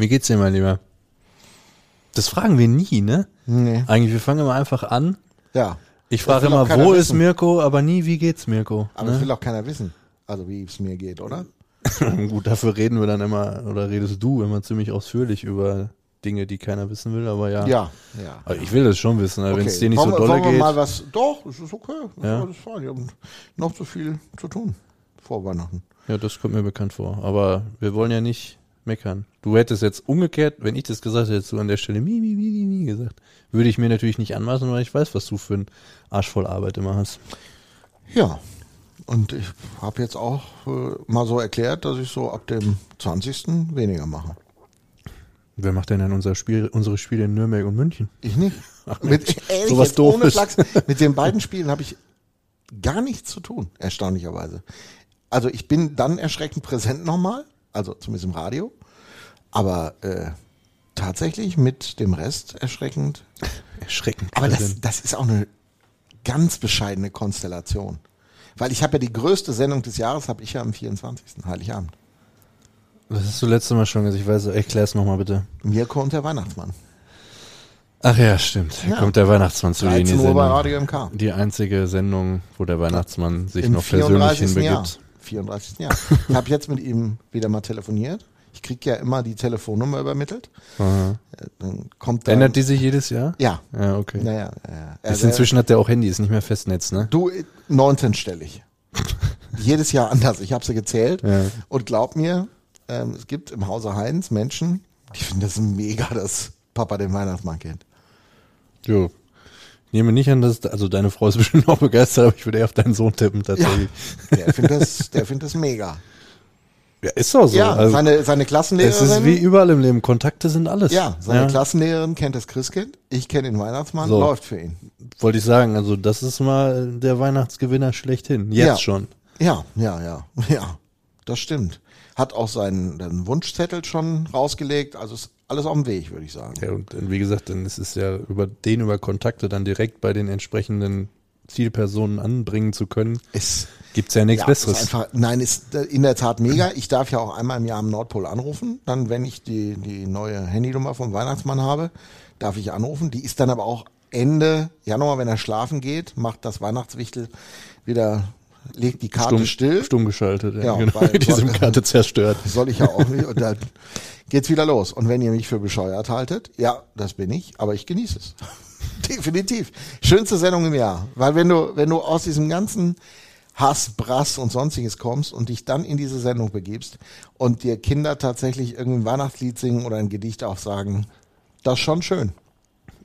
Wie geht's dir, mein Lieber? Das fragen wir nie, ne? Nee. Eigentlich, wir fangen immer einfach an. Ja. Ich frage immer, wo ist wissen. Mirko, aber nie, wie geht's Mirko? Aber das Ne? will auch keiner wissen. Also wie es mir geht, oder? Gut, dafür reden wir dann immer, oder redest du immer ziemlich ausführlich über Dinge, die keiner wissen will, aber ja. Ja, ja. Aber ich will das schon wissen, wenn es Okay. dir nicht wollen, so dolle geht. mal was. Doch, es ist okay. Das Ja. ist fein. Wir haben noch zu viel zu tun vor Weihnachten. Ja, das kommt mir bekannt vor. Aber wir wollen ja nicht meckern. Du hättest jetzt umgekehrt, wenn ich das gesagt hätte, hättest du an der Stelle mi, mi, mi, mi, gesagt. Würde ich mir natürlich nicht anmaßen, weil ich weiß, was du für einen Arsch voll Arbeit immer hast. Ja. Und ich habe jetzt auch äh, mal so erklärt, dass ich so ab dem 20. weniger mache. Wer macht denn dann unser Spiel, unsere Spiele in Nürnberg und München? Ich nicht. mit, ehrlich, sowas ohne. Flachs, mit den beiden Spielen habe ich gar nichts zu tun, erstaunlicherweise. Also ich bin dann erschreckend präsent nochmal, also zumindest im Radio, aber äh, tatsächlich mit dem Rest erschreckend. Erschreckend. Aber das, präsent. das ist auch eine ganz bescheidene Konstellation. Weil ich habe ja die größte Sendung des Jahres, habe ich ja am 24. Heiligabend. Das hast du letztes Mal schon gesagt. Ich weiß, erklär's nochmal bitte. Mirko und der Weihnachtsmann. Ach ja, stimmt. Hier Ja. kommt der Weihnachtsmann zu 13 Uhr bei Sendung. Radio MK. Die einzige Sendung, wo der Weihnachtsmann sich Im noch persönlich 34. Jahr. Hinbegibt. 34. Jahr. Ich habe jetzt mit ihm wieder mal telefoniert. Ich krieg ja immer die Telefonnummer übermittelt. Aha. Äh, Dann kommt dann, Ändert die sich jedes Jahr? Ja. Ja, okay. Naja, ja. Also, inzwischen hat der auch Handy, ist nicht mehr Festnetz, ne? Du, äh, 19-stellig. Jedes Jahr anders. Ich habe sie gezählt. Ja. Und glaub mir, ähm, es gibt im Hause Heinz Menschen, die finden das mega, dass Papa den Weihnachtsmann kennt. Jo. Ich nehme nicht an, dass, also deine Frau ist bestimmt auch begeistert, aber ich würde eher auf deinen Sohn tippen, tatsächlich. Der findet das, der findet das mega. Ja, ist doch so. ja, also, seine, seine es Klassenlehrerin. ist wie überall im Leben. Kontakte sind alles. ja, seine Klassenlehrerin kennt das Christkind. Ich kenne den Weihnachtsmann, So. läuft für ihn. Wollte ich sagen, also das ist mal der Weihnachtsgewinner schlechthin. Jetzt Ja. schon. Ja, ja, ja, ja. Das stimmt. Hat auch seinen, seinen Wunschzettel schon rausgelegt. Also ist alles auf dem Weg, würde ich sagen. Ja, und wie gesagt, dann ist es ja über den über Kontakte dann direkt bei den entsprechenden Zielpersonen anbringen zu können. Ist, Gibt's ja nichts ja, ist Besseres. einfach, nein, ist äh, in der Tat mega. Ich darf ja auch einmal im Jahr am Nordpol anrufen. Dann, wenn ich die, die neue Handynummer vom Weihnachtsmann habe, darf ich anrufen. Die ist dann aber auch Ende Januar, wenn er schlafen geht, macht das Weihnachtswichtel wieder, legt die Karte stumm, still. stumm geschaltet. Ja, Ja, genau. weil- Die SIM-Karte zerstört. Soll ich ja auch nicht. Und dann geht's wieder los. Und wenn ihr mich für bescheuert haltet, ja, das bin ich, aber ich genieße es. Definitiv. Schönste Sendung im Jahr. Weil wenn du, wenn du aus diesem ganzen Hass, Brass und sonstiges kommst und dich dann in diese Sendung begibst und dir Kinder tatsächlich irgendein Weihnachtslied singen oder ein Gedicht aufsagen, das ist schon schön.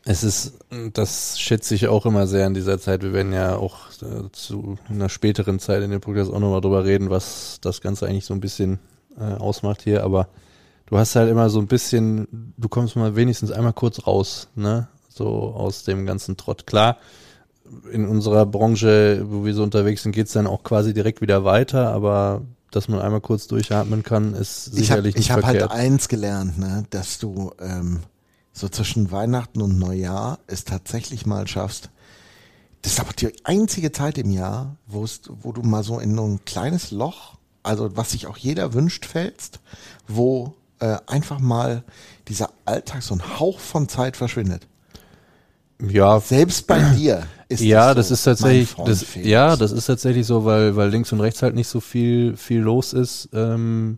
Es ist, das schätze ich auch immer sehr in dieser Zeit. Wir werden ja auch äh, zu einer späteren Zeit in dem Podcast auch nochmal drüber reden, was das Ganze eigentlich so ein bisschen äh, ausmacht hier. Aber du hast halt immer so ein bisschen, du kommst mal wenigstens einmal kurz raus, ne? So aus dem ganzen Trott. Klar, in unserer Branche, wo wir so unterwegs sind, geht's dann auch quasi direkt wieder weiter, aber dass man einmal kurz durchatmen kann, ist Ich habe sicherlich ich nicht hab verkehrt. halt eins gelernt, ne, dass du ähm, so zwischen Weihnachten und Neujahr es tatsächlich mal schaffst. Das ist aber die einzige Zeit im Jahr, wo es, wo du mal so in so ein kleines Loch, also was sich auch jeder wünscht, fällst, wo äh, einfach mal dieser Alltag, so ein Hauch von Zeit verschwindet. ja, Selbst bei dir ist ja, das, das so, ist tatsächlich, Freund das, ja, das ist tatsächlich so, weil, weil links und rechts halt nicht so viel, viel los ist. Ähm,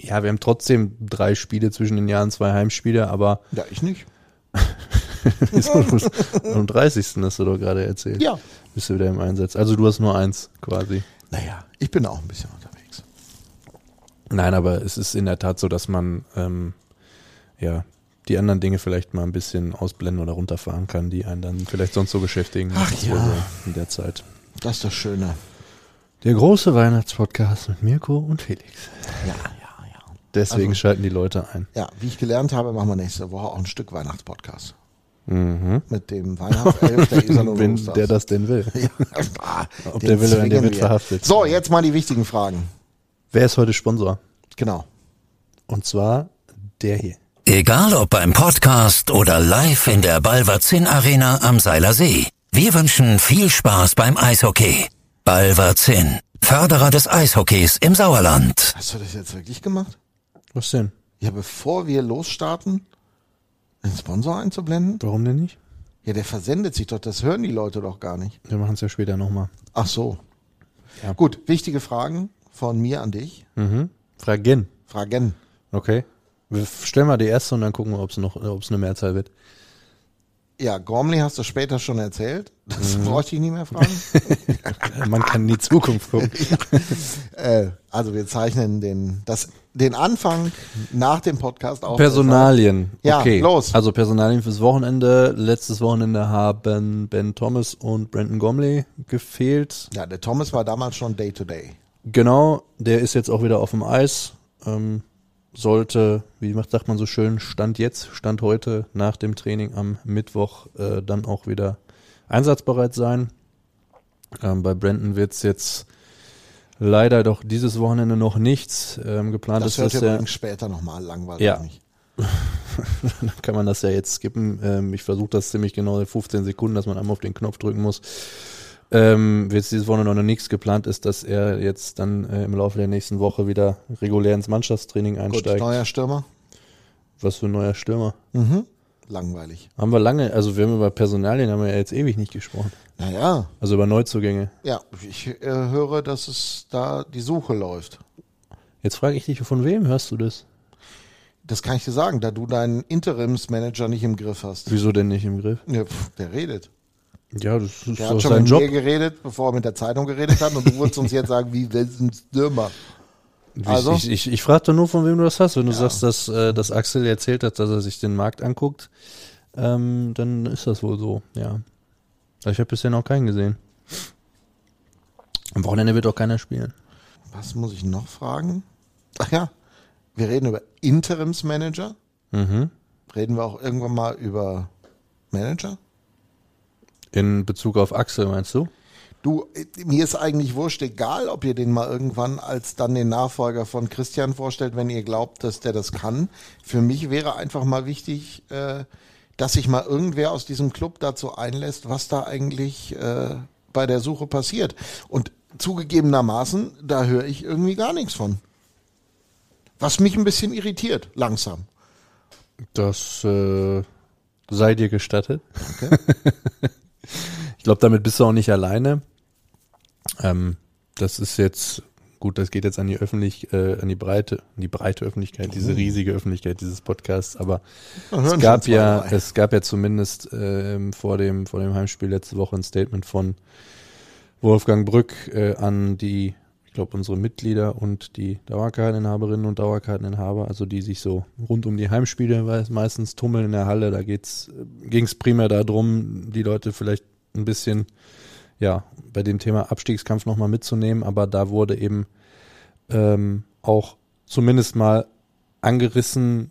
ja, wir haben trotzdem drei Spiele zwischen den Jahren, zwei Heimspiele, aber Ja, ich nicht. am 30. hast du doch gerade erzählt. Ja. Bist du wieder im Einsatz. Also du hast nur eins quasi. Naja, ich bin auch ein bisschen unterwegs. Nein, aber es ist in der Tat so, dass man ähm, ja die anderen Dinge vielleicht mal ein bisschen ausblenden oder runterfahren kann, die einen dann vielleicht sonst so beschäftigen. Ach ja. in der Zeit. Das ist das Schöne. Der große Weihnachtspodcast mit Mirko und Felix. Ja. Deswegen Also- schalten die Leute ein. Ja, wie ich gelernt habe, machen wir nächste Woche auch ein Stück Weihnachtspodcast. Mhm. Mit dem Weihnachtself der Iserlohn Wenn der das denn will. Ja, ah, Ob den der will oder nicht, der wird wir. verhaftet. So, jetzt mal die wichtigen Fragen. Wer ist heute Sponsor? Genau. Und zwar der hier. Egal ob beim Podcast oder live in der Balverzin Arena am Seiler See. Wir wünschen viel Spaß beim Eishockey. Balverzin, Förderer des Eishockeys im Sauerland. Hast du das jetzt wirklich gemacht? Was denn? Ja, bevor wir losstarten, einen Sponsor einzublenden? Warum denn nicht? Ja, der versendet sich doch, das hören die Leute doch gar nicht. Wir machen es ja später nochmal. Ach so. Ja. Gut, wichtige Fragen von mir an dich. Mhm. Fragen. Fragen. Okay. Wir stellen mal die erste und dann gucken wir, ob es noch, ob es eine Mehrzahl wird. Ja, Gormley hast du später schon erzählt. Das bräuchte ich nicht mehr fragen. Man kann in die Zukunft gucken. äh, also wir zeichnen den, das, den Anfang nach dem Podcast auf. Personalien. Ja, okay. los. Also Personalien fürs Wochenende. Letztes Wochenende haben Ben Thomas und Brandon Gomley gefehlt. Ja, der Thomas war damals schon Day to Day. Genau, der ist jetzt auch wieder auf dem Eis. Ähm, sollte, wie macht- sagt man so schön, Stand jetzt, Stand heute nach dem Training am Mittwoch äh, dann auch wieder einsatzbereit sein. Ähm, bei Brandon wird es jetzt leider doch dieses Wochenende noch nichts. Ähm, geplant Das ist, hört dass ihr übrigens später nochmal langweilig Ja. dann kann man das ja jetzt skippen. Ähm, ich versuche das ziemlich genau in 15 Sekunden, dass man einmal auf den Knopf drücken muss. Ähm, wird dieses Wochenende noch nichts geplant ist, dass er jetzt dann äh, im Laufe der nächsten Woche wieder regulär ins Mannschaftstraining Gut, einsteigt. neuer Stürmer. Was für ein neuer Stürmer. Mhm. Langweilig. Haben wir lange, also wir haben über Personalien haben wir ja jetzt ewig nicht gesprochen. Naja, Also über Neuzugänge. ja, ich äh, höre, dass es da die Suche läuft. Jetzt frage ich dich, von wem hörst du das? Das kann ich dir sagen, da du deinen Interimsmanager nicht im Griff hast. Wieso denn nicht im Griff? Ja, pf, der redet. Ja, das ist Der hat schon sein mit Job. mir geredet, bevor er mit der Zeitung geredet hat und du würdest uns jetzt sagen, wie welchen Stürmer. Also? Ich, ich, ich frage doch nur, von wem du das hast. Wenn du sagst, dass, äh, dass Axel erzählt hat, dass er sich den Markt anguckt, ähm, dann ist das wohl so, ja. Ich habe bisher noch keinen gesehen. Am Wochenende wird auch keiner spielen. Was muss ich noch fragen? Ach ja, wir reden über Interimsmanager. Mhm. Reden wir auch irgendwann mal über Manager? In Bezug auf Axel, meinst du? Du, mir ist eigentlich wurscht, egal, ob ihr den mal irgendwann als dann den Nachfolger von Christian vorstellt, wenn ihr glaubt, dass der das kann. Für mich wäre einfach mal wichtig, äh, dass sich mal irgendwer aus diesem Club dazu einlässt, was da eigentlich äh, bei der Suche passiert. Und zugegebenermaßen, da höre ich irgendwie gar nichts von. Was mich ein bisschen irritiert, langsam. Das äh, sei dir gestattet. ich glaube, damit bist du auch nicht alleine. Ähm, das ist jetzt gut, das geht jetzt an die Öffentlich, äh, an die breite, an die breite Öffentlichkeit, diese riesige Öffentlichkeit dieses Podcasts. Aber es gab ja, drei. es gab ja zumindest ähm, vor dem vor dem Heimspiel letzte Woche ein Statement von Wolfgang Brück äh, an die, ich glaube unsere Mitglieder und die Dauerkarteninhaberinnen und Dauerkarteninhaber, also die sich so rund um die Heimspiele meistens tummeln in der Halle. Da geht's ging es primär darum, die Leute vielleicht ein bisschen ja bei dem Thema Abstiegskampf nochmal mitzunehmen, aber da wurde eben ähm, auch zumindest mal angerissen,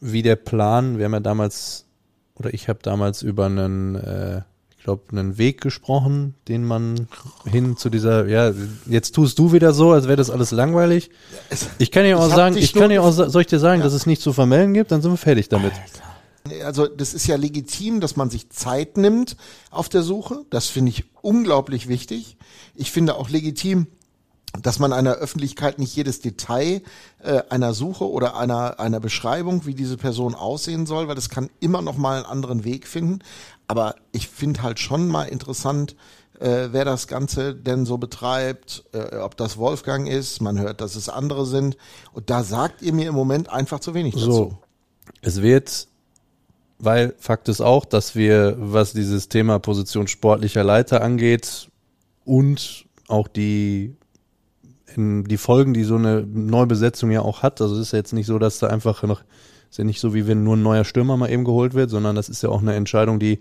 wie der Plan, wir haben ja damals, oder ich habe damals über einen, äh, ich glaube, einen Weg gesprochen, den man hin zu dieser, ja, jetzt tust du wieder so, als wäre das alles langweilig. Ich kann dir auch Ich sagen, ich kann dir auch, soll ich dir sagen, dass es nichts zu vermelden gibt, dann sind wir fertig damit. Also das ist ja legitim, dass man sich Zeit nimmt auf der Suche. Das finde ich unglaublich wichtig. Ich finde auch legitim, dass man einer Öffentlichkeit nicht jedes Detail äh, einer Suche oder einer, einer Beschreibung, wie diese Person aussehen soll, weil das kann immer noch mal einen anderen Weg finden. Aber ich finde halt schon mal interessant, äh, wer das Ganze denn so betreibt, äh, ob das Wolfgang ist, man hört, dass es andere sind. Und da sagt ihr mir im Moment einfach zu wenig dazu. So. Es wird, weil Fakt ist auch, dass wir, was dieses Thema Position sportlicher Leiter angeht und auch die, die Folgen, die so eine Neubesetzung ja auch hat, also es ist ja jetzt nicht so, dass da einfach noch, ist ja nicht so, wie wenn nur ein neuer Stürmer mal eben geholt wird, sondern das ist ja auch eine Entscheidung, die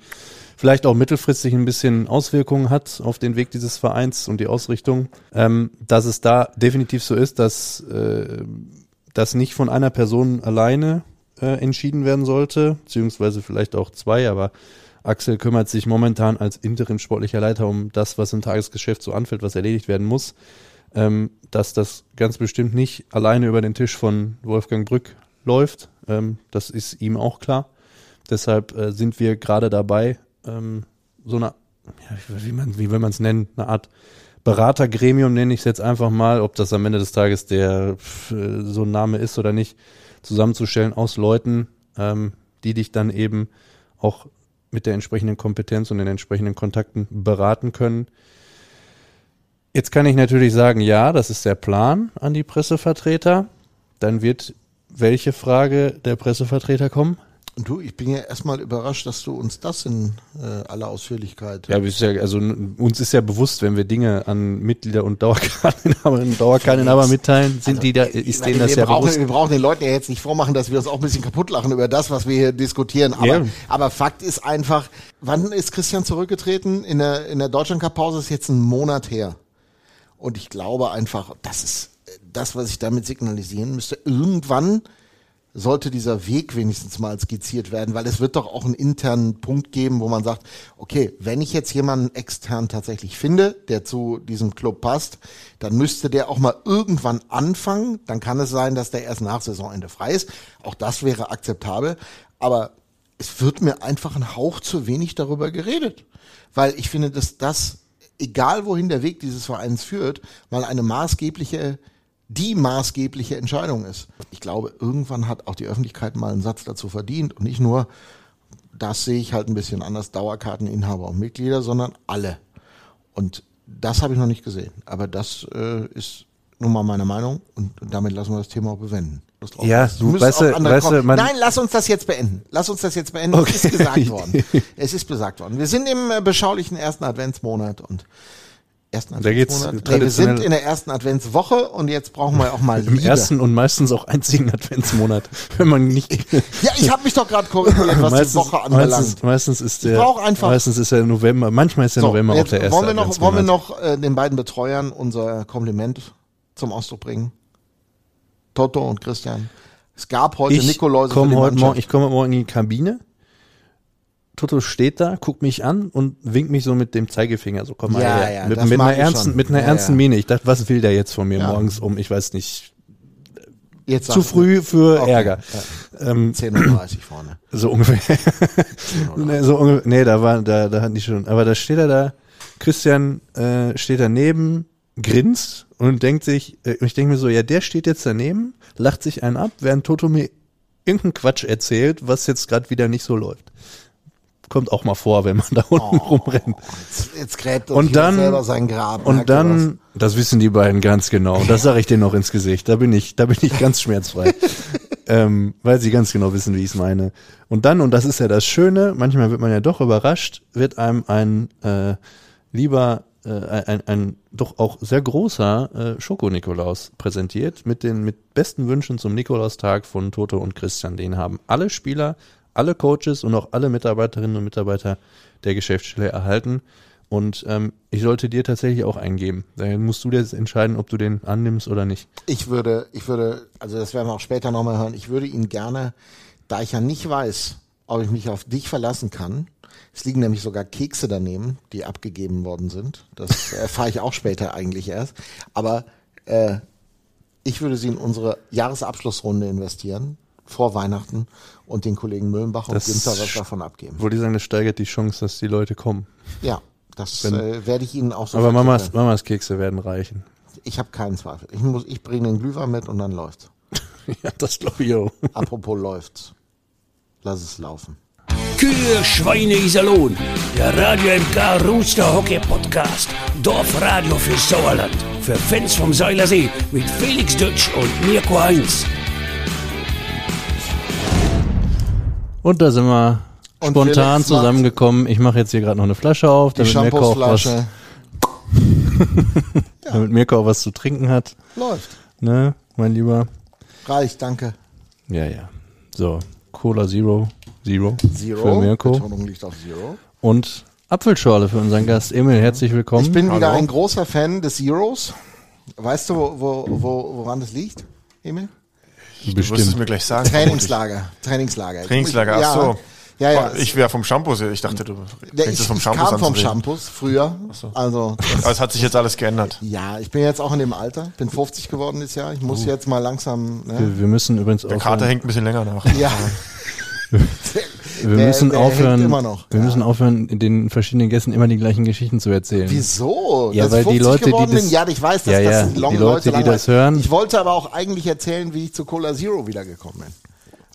vielleicht auch mittelfristig ein bisschen Auswirkungen hat auf den Weg dieses Vereins und die Ausrichtung, ähm, dass es da definitiv so ist, dass äh, das nicht von einer Person alleine äh, entschieden werden sollte, beziehungsweise vielleicht auch zwei, aber Axel kümmert sich momentan als Interim sportlicher Leiter um das, was im Tagesgeschäft so anfällt, was erledigt werden muss, ähm, dass das ganz bestimmt nicht alleine über den Tisch von Wolfgang Brück läuft. Ähm, das ist ihm auch klar. Deshalb äh, sind wir gerade dabei, ähm, so eine, ja, wie, man, wie will man es nennen, eine Art Beratergremium nenne ich es jetzt einfach mal, ob das am Ende des Tages der äh, so ein Name ist oder nicht, zusammenzustellen aus Leuten, ähm, die dich dann eben auch mit der entsprechenden Kompetenz und den entsprechenden Kontakten beraten können. Jetzt kann ich natürlich sagen, ja, das ist der Plan an die Pressevertreter. Dann wird welche Frage der Pressevertreter kommen? Und du, ich bin ja erstmal überrascht, dass du uns das in äh, aller Ausführlichkeit. Ja, ist ja, also uns ist ja bewusst, wenn wir Dinge an Mitglieder und Dauerkarteninhaber und Dauerkarteninhaber mitteilen, sind Also, die da, ist denen das wir ja brauchen, bewusst. Wir brauchen den Leuten ja jetzt nicht vormachen, dass wir uns auch ein bisschen kaputt lachen über das, was wir hier diskutieren. Aber, Ja. aber Fakt ist einfach, wann ist Christian zurückgetreten? In der, in der Deutschlandcup-Pause ist jetzt ein Monat her. Und ich glaube einfach, das ist äh, das, was ich damit signalisieren müsste. Irgendwann sollte dieser Weg wenigstens mal skizziert werden, weil es wird doch auch einen internen Punkt geben, wo man sagt, okay, wenn ich jetzt jemanden extern tatsächlich finde, der zu diesem Club passt, dann müsste der auch mal irgendwann anfangen. Dann kann es sein, dass der erst nach Saisonende frei ist. Auch das wäre akzeptabel. Aber es wird mir einfach ein Hauch zu wenig darüber geredet. Weil ich finde, dass das, egal wohin der Weg dieses Vereins führt, mal eine maßgebliche die maßgebliche Entscheidung ist. Ich glaube, irgendwann hat auch die Öffentlichkeit mal einen Satz dazu verdient und nicht nur, das sehe ich halt ein bisschen anders, Dauerkarteninhaber und Mitglieder, sondern alle. Und das habe ich noch nicht gesehen. Aber das äh, ist nun mal meine Meinung und damit lassen wir das Thema auch bewenden. Ja, du, weißt auch du- weißt du, man- Nein, lass uns das jetzt beenden. Lass uns das jetzt beenden. Es ist gesagt worden. Es ist besagt worden. Wir sind im äh, beschaulichen ersten Adventsmonat und ersten Da Adventsmonat. Nee, wir sind in der ersten Adventswoche und jetzt brauchen wir auch mal Im Liebe. ersten und meistens auch einzigen Adventsmonat, wenn man nicht Ja, ich habe mich doch gerade korrigiert, was die Woche anbelangt. meistens, meistens ist der einfach- meistens ist der November, manchmal ist der So, November auch der erste wollen wir noch, wollen wir noch äh, den beiden Betreuern unser Kompliment zum Ausdruck bringen? Toto und Christian. Es gab heute ich komme die heute Mannschaft. morgen, ich komme morgen in die Kabine. Toto steht da, guckt mich an und winkt mich so mit dem Zeigefinger, so komm mal Ja, her. ja, mit, mit einer ernsten, mit einer Ja, ernsten ja. Miene. Ich dachte, was will der jetzt von mir Ja. morgens um, ich weiß nicht, Jetzt zu früh für Okay, Ärger. Ähm, mir. 10.30 Uhr vorne. so ungefähr. nee, so ungefähr. Nee, da war, da, da hatten die schon. Aber da steht er da, Christian äh, steht daneben, grinst und denkt sich, äh, ich denke mir so, ja, der steht jetzt daneben, lacht sich einen ab, während Toto mir irgendeinen Quatsch erzählt, was jetzt gerade wieder nicht so läuft. Kommt auch mal vor, wenn man da unten rumrennt. Jetzt, jetzt gräbt Und dann- selber sein Grab. Und dann, das wissen die beiden ganz genau. Und das sage ich denen noch ins Gesicht. Da bin ich, da bin ich ganz schmerzfrei. ähm, weil sie ganz genau wissen, wie ich es meine. Und dann, und das ist ja das Schöne, manchmal wird man ja doch überrascht, wird einem ein äh, lieber, äh, ein, ein doch auch sehr großer äh, Schoko-Nikolaus präsentiert mit den mit besten Wünschen zum Nikolaustag von Toto und Christian. Den haben alle Spieler, alle Coaches und auch alle Mitarbeiterinnen und Mitarbeiter der Geschäftsstelle erhalten. Und ähm, ich sollte dir tatsächlich auch eingeben. Dann musst du jetzt entscheiden, ob du den annimmst oder nicht. Ich würde, ich würde, also das werden wir auch später nochmal hören, ich würde ihn gerne, da ich ja nicht weiß, ob ich mich auf dich verlassen kann, es liegen nämlich sogar Kekse daneben, die abgegeben worden sind. Das erfahre ich auch später eigentlich erst. Aber äh, ich würde sie in unsere Jahresabschlussrunde investieren, vor Weihnachten, und den Kollegen Müllenbach und Günther was davon abgeben. Wollte ich sagen, das steigert die Chance, dass die Leute kommen. Ja, das Wenn- äh, werde ich Ihnen auch so Aber Mamas. Mamas Kekse werden reichen. Ich habe keinen Zweifel. Ich, muss, ich bringe den Glühwein mit und dann läuft's. ja, das glaube ich auch. Apropos läuft's. Lass es laufen. Kühe, Schweine, Iserlohn. Der Radio MK Rooster Hockey Podcast. Dorfradio für Sauerland. Für Fans vom Seilersee mit Felix Dutsch und Mirko Heinz. Und da sind wir Und spontan zusammengekommen. Ich mache jetzt hier gerade noch eine Flasche auf, damit Mirko, auch was, Shampoosflasche damit Mirko auch was zu trinken hat. läuft. Ne, mein Lieber? Reicht, danke. Ja, ja. So, Cola Zero. Zero. Zero. Für Mirko. Betonung liegt auf Zero. Und Apfelschorle für unseren Gast. Emil, herzlich willkommen. Ich bin wieder Hallo. ein großer Fan des Zeros. Weißt du, wo, wo, wo, woran das liegt, Emil? Du wirst es Bestimmt. mir gleich sagen. Trainingslager. Trainingslager. Trainingslager, ja, ach so. Ja, ja. Ich wäre vom Shampoo, ich dachte, du fängst ich, es vom ich Shampoo kam an vom. Shampoos früher. so. Also, Aber es hat sich jetzt alles geändert. ja, ich bin jetzt auch in dem Alter. Bin 50 geworden dieses Jahr. Ich muss jetzt mal langsam. Ne? Wir, wir müssen übrigens Der Kater hängt ein bisschen länger nach. Ja. Wir Der- müssen der aufhören, immer noch. wir Ja. müssen aufhören, in den verschiedenen Gästen immer die gleichen Geschichten zu erzählen. Wieso? Ja, Dass weil ich die 50 Leute, die geworden das-? Ja, ich weiß, dass Ja, ja, das die Long Leute, die das hören- Ich wollte aber auch eigentlich erzählen, wie ich zu Cola Zero wiedergekommen bin.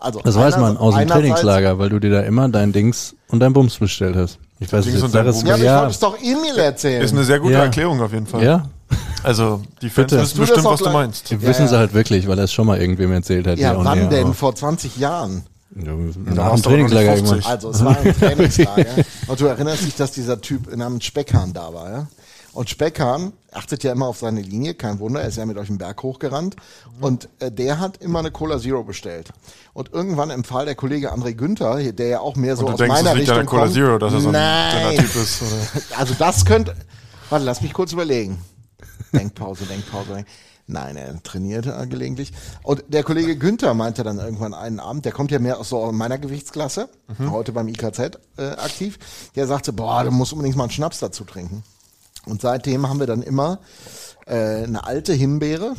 Also Das weiß man aus dem Trainingslager, weil du dir da immer dein Dings und dein Bums bestellt hast. Ich weiß nicht, es Bums. Ja, aber ich ja, wollte es doch Emil erzählen. Ist eine sehr gute Ja. Erklärung auf jeden Fall. ja, Also, die Fans Bitte. wissen das bestimmt, auch was du meinst. Wir wissen ja. sie halt wirklich, weil er es schon mal irgendwem erzählt hat. ja, wann denn? Vor 20 Jahren. Ja, Nach dem Trainingslager 50. irgendwann. Also es war ein Trainingslager. Und du erinnerst dich, dass dieser Typ namens Speckhahn da war, ja? Und Speckhahn achtet ja immer auf seine Linie, kein Wunder, er ist ja mit euch den Berg hochgerannt. Und äh, der hat immer eine Cola Zero bestellt. Und irgendwann empfahl der Kollege André Günther, der ja auch mehr so aus denkst, meiner Richtung der Cola kommt. Zero, dass er so ein Nein. Typ ist. Oder? Also das könnte. Warte, lass mich kurz überlegen. Denkpause, Denkpause. Denk- Nein, er trainiert äh, gelegentlich. Und der Kollege Günther meinte dann irgendwann einen Abend, der kommt ja mehr aus so meiner Gewichtsklasse, heute beim IKZ äh, aktiv. Der sagte, boah, du musst unbedingt mal einen Schnaps dazu trinken. Und seitdem haben wir dann immer äh, eine alte Himbeere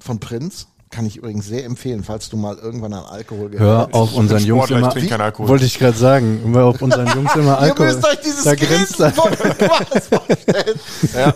von Prinz. Kann ich übrigens sehr empfehlen, falls du mal irgendwann an Alkohol Hör gehört auf unseren Jungs ich immer. trinke keinen Alkohol. Wollte ich gerade sagen. Immer auf unseren Jungs immer Alkohol. Ihr müsst euch dieses da grinst Grinsen von Quas vorstellen.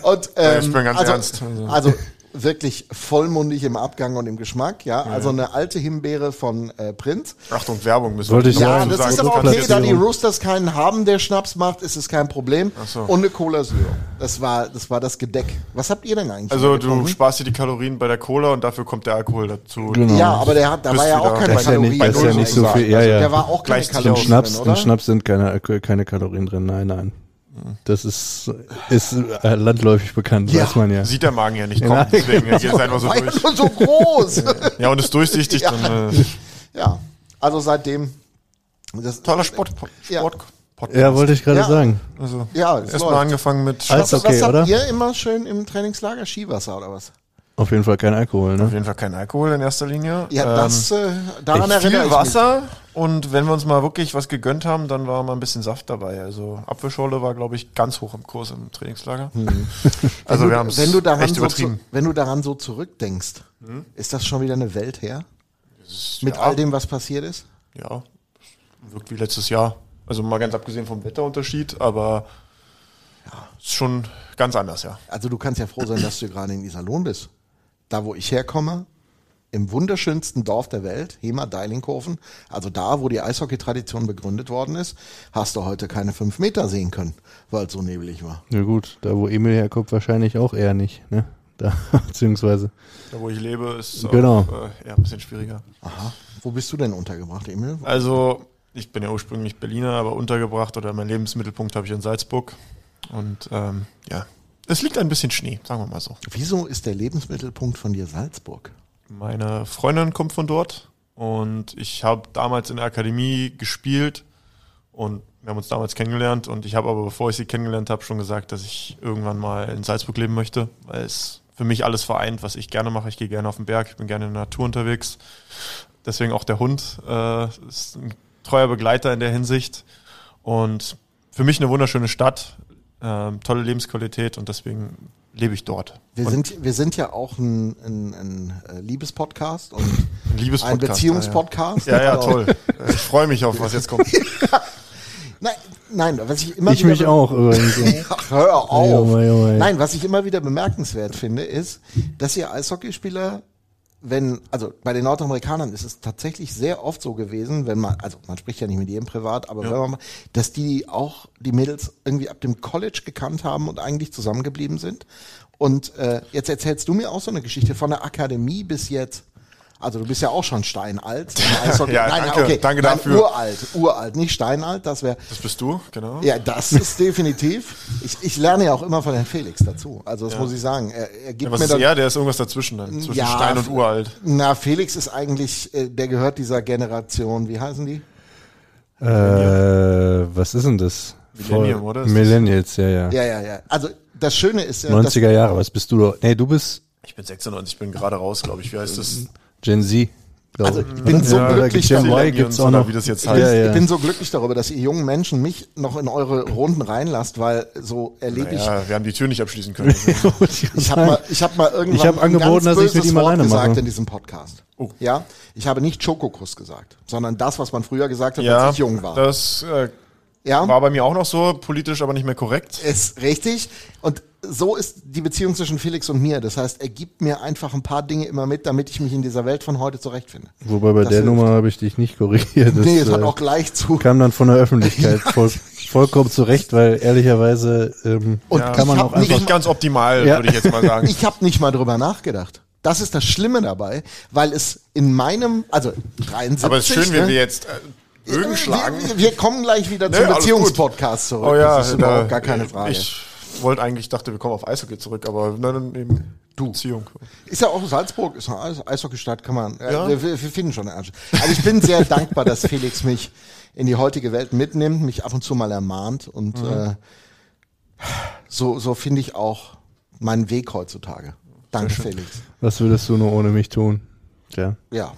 Und, ähm, ich bin ganz also, ernst. Also wirklich vollmundig im Abgang und im Geschmack, ja. Also eine alte Himbeere von äh, Prinz. Achtung, Werbung müssen Wollte wir ich Ja, sagen, das sagen. ist aber okay, da die Roosters keinen haben, der Schnaps macht, ist es kein Problem. Ach so. Und eine Cola Zero. Das war, das war das Gedeck. Was habt ihr denn eigentlich? Also du sparst dir die Kalorien bei der Cola und dafür kommt der Alkohol dazu. Genau. Ja, aber der hat, da war ja auch keine ist ja Kalorien nicht- ja drin, nicht so viel- ja, Also ja. Der war auch Im Kalorien Schnaps, drin, Im? Schnaps sind keine, keine Kalorien drin. Nein, nein. Das ist, ist äh, landläufig bekannt, Ja. weiß man ja. Sieht der Magen ja nicht kommen, Nein. deswegen geht es einfach so War ja durch. nur so groß. Ja, und ist durchsichtig, Ja. dann äh, ja, also seitdem. Das, toller Sport, Ja. Sport Podcast. Ja, wollte ich gerade Ja. sagen. Also, Ja, erstmal angefangen mit Als- Schnaps. Was, okay, was habt oder? ihr immer schön im Trainingslager? Skiwasser oder was? Auf jeden Fall kein Alkohol, Auf ne? jeden Fall kein Alkohol in erster Linie. Ja, Ähm, das, äh, daran viel erinnere ich Wasser und wenn wir uns mal wirklich was gegönnt haben, dann war mal ein bisschen Saft dabei. Also Apfelschorle war, glaube ich, ganz hoch im Kurs im Trainingslager. Also mich. wir haben es Hm. wenn du daran echt so übertrieben. Hm? zu, wenn du daran so zurückdenkst, ist das schon wieder eine Welt her? Mit ja. all dem, was passiert ist? Ja, wirkt wie letztes Jahr. Also mal ganz abgesehen vom Wetterunterschied, aber ja, ist schon ganz anders, ja. Also du kannst ja froh sein, dass du gerade in Iserlohn bist. Da, wo ich herkomme, im wunderschönsten Dorf der Welt, Hema Deilinghofen, also da, wo die Eishockey-Tradition begründet worden ist, hast du heute keine fünf Meter sehen können, weil es so nebelig war. Ja gut, da wo Emil herkommt, wahrscheinlich auch eher nicht, ne? Da, beziehungsweise. Da wo ich lebe, ist Genau. auch, äh, ja, ein bisschen schwieriger. Aha. Wo bist du denn untergebracht, Emil? Also, ich bin ja ursprünglich Berliner, aber untergebracht oder mein Lebensmittelpunkt habe ich in Salzburg. Und ähm, ja, es liegt ein bisschen Schnee, sagen wir mal so. Wieso ist der Lebensmittelpunkt von dir Salzburg? Meine Freundin kommt von dort und ich habe damals in der Akademie gespielt und wir haben uns damals kennengelernt und ich habe aber, bevor ich sie kennengelernt habe, schon gesagt, dass ich irgendwann mal in Salzburg leben möchte, weil es für mich alles vereint, was ich gerne mache. Ich gehe gerne auf den Berg, ich bin gerne in der Natur unterwegs. Deswegen auch der Hund äh, ist ein treuer Begleiter in der Hinsicht und für mich eine wunderschöne Stadt, ähm, tolle Lebensqualität und deswegen lebe ich dort. Wir und sind, wir sind ja auch ein, ein, ein äh, Liebespodcast und ein Liebespodcast. ein Beziehungspodcast. Ja, ja, Also- toll. Ich freue mich auf, was jetzt kommt. Nein, nein, was ich immer Ich wieder mich auch übrigens. Ach, hör auf. Nein, was ich immer wieder bemerkenswert finde, ist, dass ihr Eishockeyspieler, wenn, also bei den Nordamerikanern ist es tatsächlich sehr oft so gewesen, wenn man, also man spricht ja nicht mit jedem privat, aber wenn man mal, dass die auch die Mädels irgendwie ab dem College gekannt haben und eigentlich zusammengeblieben sind. Und äh, jetzt erzählst du mir auch so eine Geschichte von der Akademie bis jetzt. Also du bist ja auch schon steinalt. Ja, nein, danke, okay. danke nein, dafür. Uralt, uralt, nicht steinalt. Das wäre Das bist du, genau. ja, das ist definitiv. Ich, ich lerne ja auch immer von Herrn Felix dazu. Also das muss ich sagen. Er, er gibt Ja, was mir ist dann. er? Der ist irgendwas dazwischen dann. Zwischen Ja, Stein und uralt. Na, Felix ist eigentlich, äh, der gehört dieser Generation. Wie heißen die? äh, was ist denn das? Millennium, Voll- oder? Ist das- Millennials, ja, ja. Ja, ja, ja. Also das Schöne ist ja, dass, 90er Jahre, was bist du? Nee, du bist Ich bin 96, ich bin gerade raus, glaube ich. Wie heißt das? Gen Z. Also ich. ich bin so Ja, glücklich darüber. Gibt's auch noch. wie das jetzt Ich, heißt. Ja, ja. ich bin so glücklich darüber, dass ihr jungen Menschen mich noch in eure Runden reinlasst, weil so erlebe ich. Ja, wir haben die Tür nicht abschließen können. Ich habe mal, ich hab mal irgendwann Ich hab angeboten, ein ganz dass ich mal Wort alleine gesagt mache. in diesem Podcast. Oh. Ja, ich habe nicht Schokokuss gesagt, sondern das, was man früher gesagt hat, ja, als ich jung war. das äh, ja, war bei mir auch noch so, politisch aber nicht mehr korrekt. ist richtig. Und so ist die Beziehung zwischen Felix und mir. Das heißt, er gibt mir einfach ein paar Dinge immer mit, damit ich mich in dieser Welt von heute zurechtfinde. Wobei bei Das der hilft. Nummer habe ich dich nicht korrigiert. Das, nee, es hat äh, auch gleich zu. kam dann von der Öffentlichkeit voll, vollkommen zurecht, weil ehrlicherweise ähm, Und kann man auch einfach Nicht ganz optimal, Ja. würde ich jetzt mal sagen. Ich habe nicht mal drüber nachgedacht. Das ist das Schlimme dabei, weil es in meinem, also 73. aber es ist schön, wenn ne? wir jetzt äh, Bögen schlagen. Wir, wir kommen gleich wieder Nee, zum Beziehungspodcast zurück. Oh ja, das ist da- überhaupt gar keine Frage. Ich wollte eigentlich, dachte, wir kommen auf Eishockey zurück, aber nein, eben du. Beziehung. Ist ja auch Salzburg, ist eine Eis Eishockeystadt, kann man. äh, Ja. Wir, wir wir finden schon eine Ansch- Also ich bin sehr dankbar, dass Felix mich in die heutige Welt mitnimmt, mich ab und zu mal ermahnt und Mhm. äh, so, so finde ich auch meinen Weg heutzutage. Danke, Felix. Was würdest du nur ohne mich tun? Ja. Ja.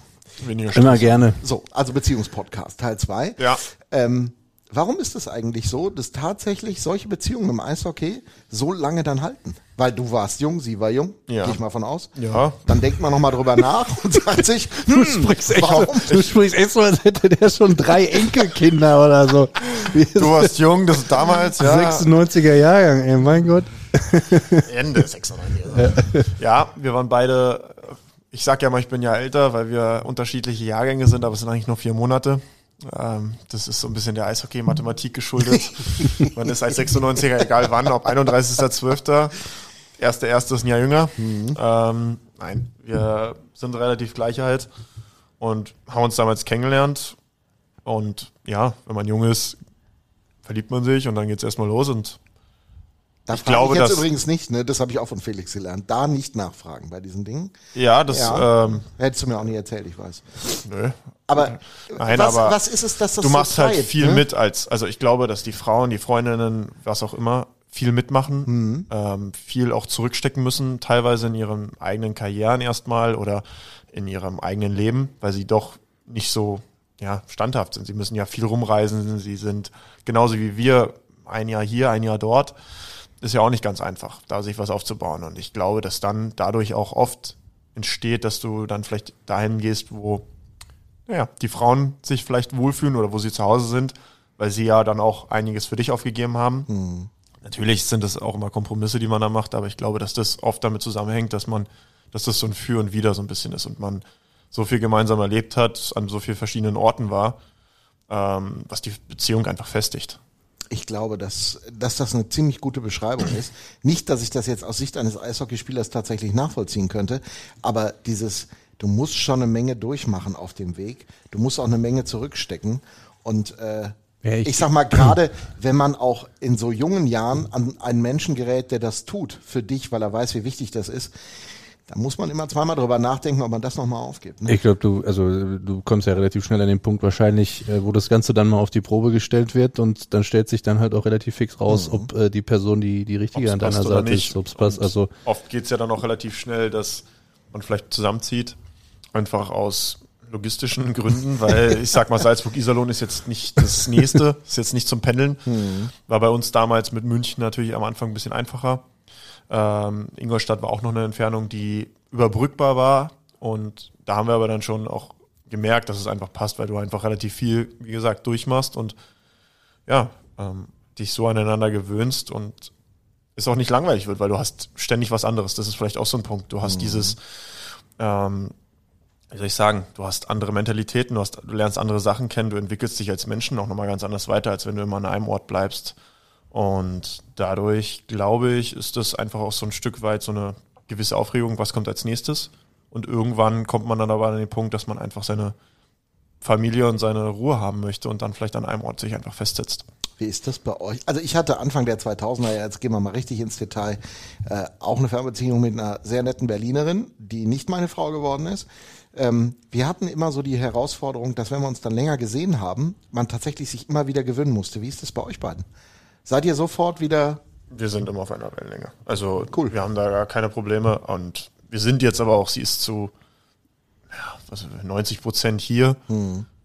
Weniger Immer gerne. So, also Beziehungspodcast, Teil 2. Ja. Ähm, warum ist es eigentlich so, dass tatsächlich solche Beziehungen im Eishockey so lange dann halten? Weil du warst jung, sie war jung, Ja. gehe ich mal von aus. Ja. Dann denkt man nochmal drüber nach und sagt sich, hm, Du sprichst echt, so, warum? du sprichst echt so, als hätte der schon drei Enkelkinder oder so. Wie ist Du warst jung, das ist damals, ja. 96er Jahrgang, ey, mein Gott. Ende 96. ja, wir waren beide, ich sag ja mal, ich bin ja älter, weil wir unterschiedliche Jahrgänge sind, aber es sind eigentlich nur vier Monate. Ähm, das ist so ein bisschen der Eishockey-Mathematik geschuldet. Man ist als 96er, egal wann, ob 31.12., erste, erste ist ein Jahr jünger. Ähm, nein, wir sind relativ gleich alt und haben uns damals kennengelernt. Und ja, wenn man jung ist, verliebt man sich und dann geht's erstmal los und Da Ich glaube, ich jetzt übrigens nicht, ne? das habe ich auch von Felix gelernt, da nicht nachfragen bei diesen Dingen. ja, das, Ja. ähm, Hättest du mir auch nie erzählt, ich weiß. nö, Aber, Nein, was, aber was ist es, dass das du so machst halt treibt, viel ne? mit als, also ich glaube, dass die Frauen, die Freundinnen, was auch immer, viel mitmachen, Mhm. ähm, viel auch zurückstecken müssen, teilweise in ihren eigenen Karrieren erstmal oder in ihrem eigenen Leben, weil sie doch nicht so ja, standhaft sind. Sie müssen ja viel rumreisen, sie sind genauso wie wir ein Jahr hier, ein Jahr dort. Ist ja auch nicht ganz einfach, da sich was aufzubauen. Und ich glaube, dass dann dadurch auch oft entsteht, dass du dann vielleicht dahin gehst, wo naja, die Frauen sich vielleicht wohlfühlen oder wo sie zu Hause sind, weil sie ja dann auch einiges für dich aufgegeben haben. Natürlich sind es auch immer Kompromisse, die man da macht, aber ich glaube, dass das oft damit zusammenhängt, dass man, dass das so ein Für und Wider so ein bisschen ist und man so viel gemeinsam erlebt hat, an so vielen verschiedenen Orten war, ähm, was die Beziehung einfach festigt. Ich glaube, dass, dass das eine ziemlich gute Beschreibung ist. Nicht, dass ich das jetzt aus Sicht eines Eishockeyspielers tatsächlich nachvollziehen könnte, aber dieses, du musst schon eine Menge durchmachen auf dem Weg. Du musst auch eine Menge zurückstecken. Und äh, Ja, ich, ich- sag mal, gerade wenn man auch in so jungen Jahren an einen Menschen gerät, der das tut für dich, weil er weiß, wie wichtig das ist, da muss man immer zweimal drüber nachdenken, ob man das nochmal aufgibt. Ne? Ich glaube, du, also du kommst ja relativ schnell an den Punkt wahrscheinlich, äh, wo das Ganze dann mal auf die Probe gestellt wird und dann stellt sich dann halt auch relativ fix raus, ob äh, die Person die die richtige Ob's an deiner Seite ist, ob es passt. Also oft geht's ja dann auch relativ schnell, dass man vielleicht zusammenzieht, einfach aus logistischen Gründen, weil ich sag mal, Salzburg-Iserlohn ist jetzt nicht das nächste, ist jetzt nicht zum Pendeln. War bei uns damals mit München natürlich am Anfang ein bisschen einfacher. Ähm, Ingolstadt war auch noch eine Entfernung, die überbrückbar war und da haben wir aber dann schon auch gemerkt, dass es einfach passt, weil du einfach relativ viel, wie gesagt, durchmachst und ja, ähm, dich so aneinander gewöhnst und es auch nicht langweilig wird, weil du hast ständig was anderes. Das ist vielleicht auch so ein Punkt. Du hast dieses, ähm, wie soll ich sagen, du hast andere Mentalitäten, du, hast, du lernst andere Sachen kennen, du entwickelst dich als Menschen auch nochmal ganz anders weiter, als wenn du immer an einem Ort bleibst. Und dadurch, glaube ich, ist das einfach auch so ein Stück weit so eine gewisse Aufregung, was kommt als nächstes. Und irgendwann kommt man dann aber an den Punkt, dass man einfach seine Familie und seine Ruhe haben möchte und dann vielleicht an einem Ort sich einfach festsetzt. Wie ist das bei euch? Also ich hatte Anfang der 2000er, jetzt gehen wir mal richtig ins Detail, äh, auch eine Fernbeziehung mit einer sehr netten Berlinerin, die nicht meine Frau geworden ist. Ähm, wir hatten immer so die Herausforderung, dass wenn wir uns dann länger gesehen haben, man tatsächlich sich immer wieder gewöhnen musste. Wie ist das bei euch beiden? Seid ihr sofort wieder Wir sind immer auf einer Wellenlänge. Also Cool. wir haben da gar keine Probleme und wir sind jetzt aber auch, sie ist zu was, 90 Prozent hier,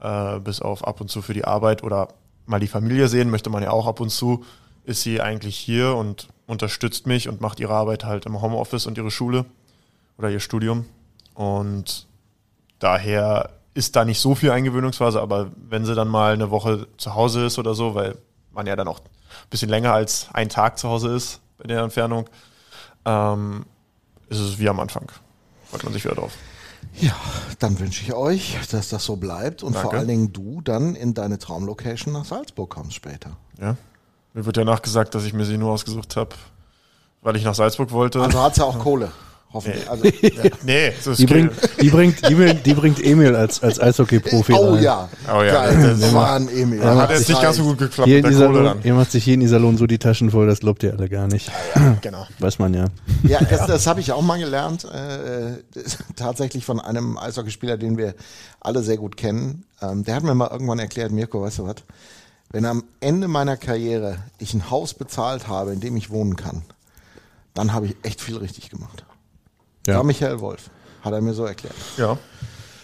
äh, bis auf ab und zu für die Arbeit oder mal die Familie sehen, möchte man ja auch ab und zu, ist sie eigentlich hier und unterstützt mich und macht ihre Arbeit halt im Homeoffice und ihre Schule oder ihr Studium. Und daher ist da nicht so viel Eingewöhnungsphase, aber wenn sie dann mal eine Woche zu Hause ist oder so, weil man ja dann auch bisschen länger als ein Tag zu Hause ist bei der Entfernung, ähm, ist es wie am Anfang. Freut man sich wieder drauf. Ja, dann wünsche ich euch, dass das so bleibt und vor Danke. allen Dingen du dann in deine Traumlocation nach Salzburg kommst später. Ja. Mir wird ja nachgesagt, dass ich mir sie nur ausgesucht habe, weil ich nach Salzburg wollte. Also hat's ja auch Kohle, hoffentlich. Also, nee, das ist Die bringt, die bringt, Emil, die bringt Emil als, als Eishockey-Profi oh rein. ja, Oh ja, geil. das Mann, Emil. hat jetzt nicht ganz so gut geklappt Hier in, mit der Kohle Iserlohn, dann. ihr macht sich hier in Iserlohn so die Taschen voll, das glaubt ihr alle gar nicht. Genau. Weiß man ja. Ja, das, das habe ich auch mal gelernt, äh, das- tatsächlich von einem Eishockeyspieler, den wir alle sehr gut kennen. Ähm, der hat mir mal irgendwann erklärt, Mirko, weißt du was, wenn am Ende meiner Karriere ich ein Haus bezahlt habe, in dem ich wohnen kann, dann habe ich echt viel richtig gemacht. Ja. War Michael Wolf, hat er mir so erklärt. Ja.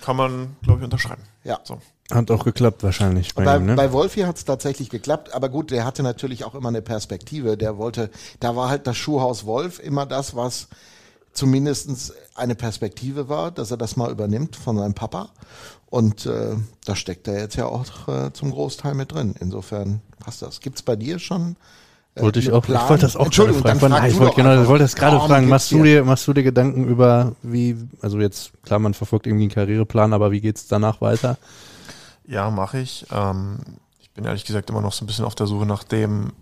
Kann man, glaube ich, unterschreiben. Ja. So. Hat auch geklappt wahrscheinlich bei, Bei, ihm, ne? bei Wolfi hat es tatsächlich geklappt, aber gut, der hatte natürlich auch immer eine Perspektive. Der wollte, da war halt das Schuhhaus Wolf immer das, was zumindestens eine Perspektive war, dass er das mal übernimmt von seinem Papa. Und äh, da steckt er jetzt ja auch äh, zum Großteil mit drin. Insofern passt das. Gibt's bei dir schon? Äh, wollte ich auch, ich Plan? wollte das auch gerade Entschuldigung, fragen. dann frag Nein, ich wollte genau, ich wollte das gerade fragen. Machst du dir? dir, machst du dir Gedanken über, wie, also jetzt, klar, man verfolgt irgendwie einen Karriereplan, aber wie geht's danach weiter? Ja, mache ich. Ähm, ich bin ehrlich gesagt immer noch so ein bisschen auf der Suche nach dem,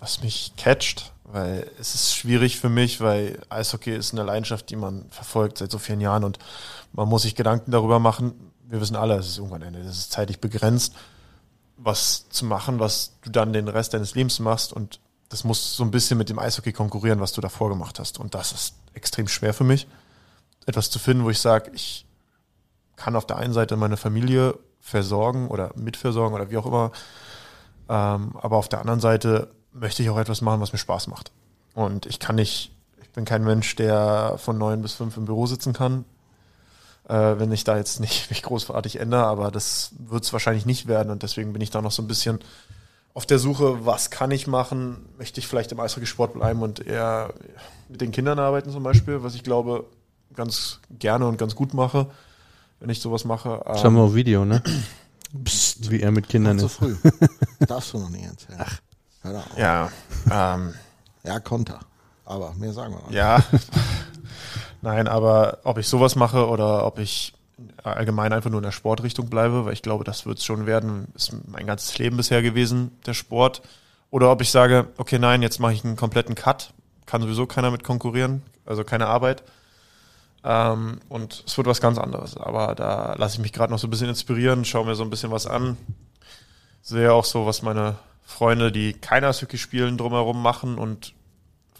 was mich catcht, weil es ist schwierig für mich, weil Eishockey ist eine Leidenschaft, die man verfolgt seit so vielen Jahren und man muss sich Gedanken darüber machen. Wir wissen alle, es ist irgendwann Ende, es ist zeitlich begrenzt, was zu machen, was du dann den Rest deines Lebens machst und das muss so ein bisschen mit dem Eishockey konkurrieren, was du davor gemacht hast und das ist extrem schwer für mich, etwas zu finden, wo ich sage, ich kann auf der einen Seite meine Familie versorgen oder mitversorgen oder wie auch immer. Ähm, aber auf der anderen Seite möchte ich auch etwas machen, was mir Spaß macht. Und ich kann nicht, ich bin kein Mensch, der von neun bis fünf im Büro sitzen kann. Äh, wenn ich da jetzt nicht mich großartig ändere, aber das wird es wahrscheinlich nicht werden und deswegen bin ich da noch so ein bisschen auf der Suche, was kann ich machen? Möchte ich vielleicht im Eishockeysport bleiben und eher mit den Kindern arbeiten zum Beispiel, was ich glaube ganz gerne und ganz gut mache, wenn ich sowas mache. Das haben wir Ähm, auf Video, ne? Psst, wie er mit Kindern So ist. früh. Darfst du noch nicht erzählen. Ach. Hör auf. ja, ähm, Ja, Konter. Aber mehr sagen wir noch. nicht. Ja. Nein, aber ob ich sowas mache oder ob ich allgemein einfach nur in der Sportrichtung bleibe, weil ich glaube, das wird es schon werden, ist mein ganzes Leben bisher gewesen, der Sport. Oder ob ich sage, okay, nein, jetzt mache ich einen kompletten Cut, kann sowieso keiner mit konkurrieren, also keine Arbeit. Ähm, und es wird was ganz anderes. Aber da lasse ich mich gerade noch so ein bisschen inspirieren, schaue mir so ein bisschen was an. Sehe auch so, was meine Freunde, die keiner Eishockey spielen, drumherum machen und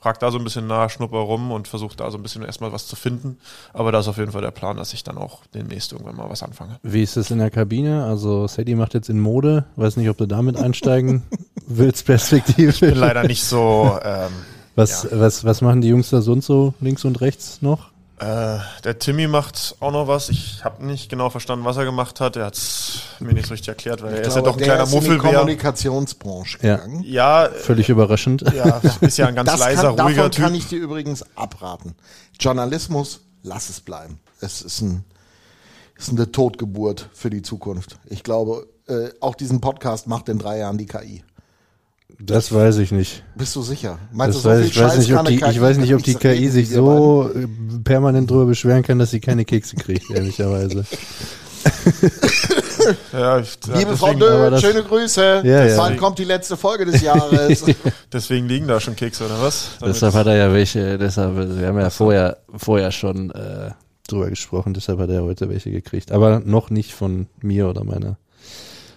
frag da so ein bisschen nach, schnupper rum und versuche da so ein bisschen erstmal was zu finden. Aber da ist auf jeden Fall der Plan, dass ich dann auch demnächst irgendwann mal was anfange. Wie ist es in der Kabine? Also Sadie macht jetzt in Mode. Weiß nicht, ob du damit einsteigen willst, Perspektive. Ich bin leider nicht so. Ähm, Was, was, was machen die Jungs da sonst so links und rechts noch? Äh, der Timmy macht auch noch was. Ich habe nicht genau verstanden, was er gemacht hat. Er hat es mir nicht so richtig erklärt, weil er Ich ist ja glaube, doch ein der kleiner ist in die Muffelbär. Kommunikationsbranche Ja. gegangen. Ja, Völlig überraschend. ja, ist ja ein ganz Das leiser, kann, ruhiger davon Typ. kann ich dir übrigens abraten. Journalismus, lass es bleiben. Es ist, ein, ist eine Totgeburt für die Zukunft. Ich glaube, äh, auch diesen Podcast macht in drei Jahren die KI. Das weiß ich nicht. Bist du sicher? Meinst Das du, weiß, viel ich, weiß nicht, ob kann die, eine ich weiß nicht, ob die KI sich so äh, permanent drüber beschweren kann, dass sie keine Kekse kriegt, ehrlicherweise. Ja, ich, ja, Liebe Frau Dö, schöne Grüße. Ja, ja. Wann kommt die letzte Folge des Jahres? deswegen liegen da schon Kekse, oder was? Damit- deshalb hat er ja welche, deshalb, wir haben ja vorher, vorher schon äh, drüber gesprochen, deshalb hat er heute welche gekriegt. Aber noch nicht von mir oder meiner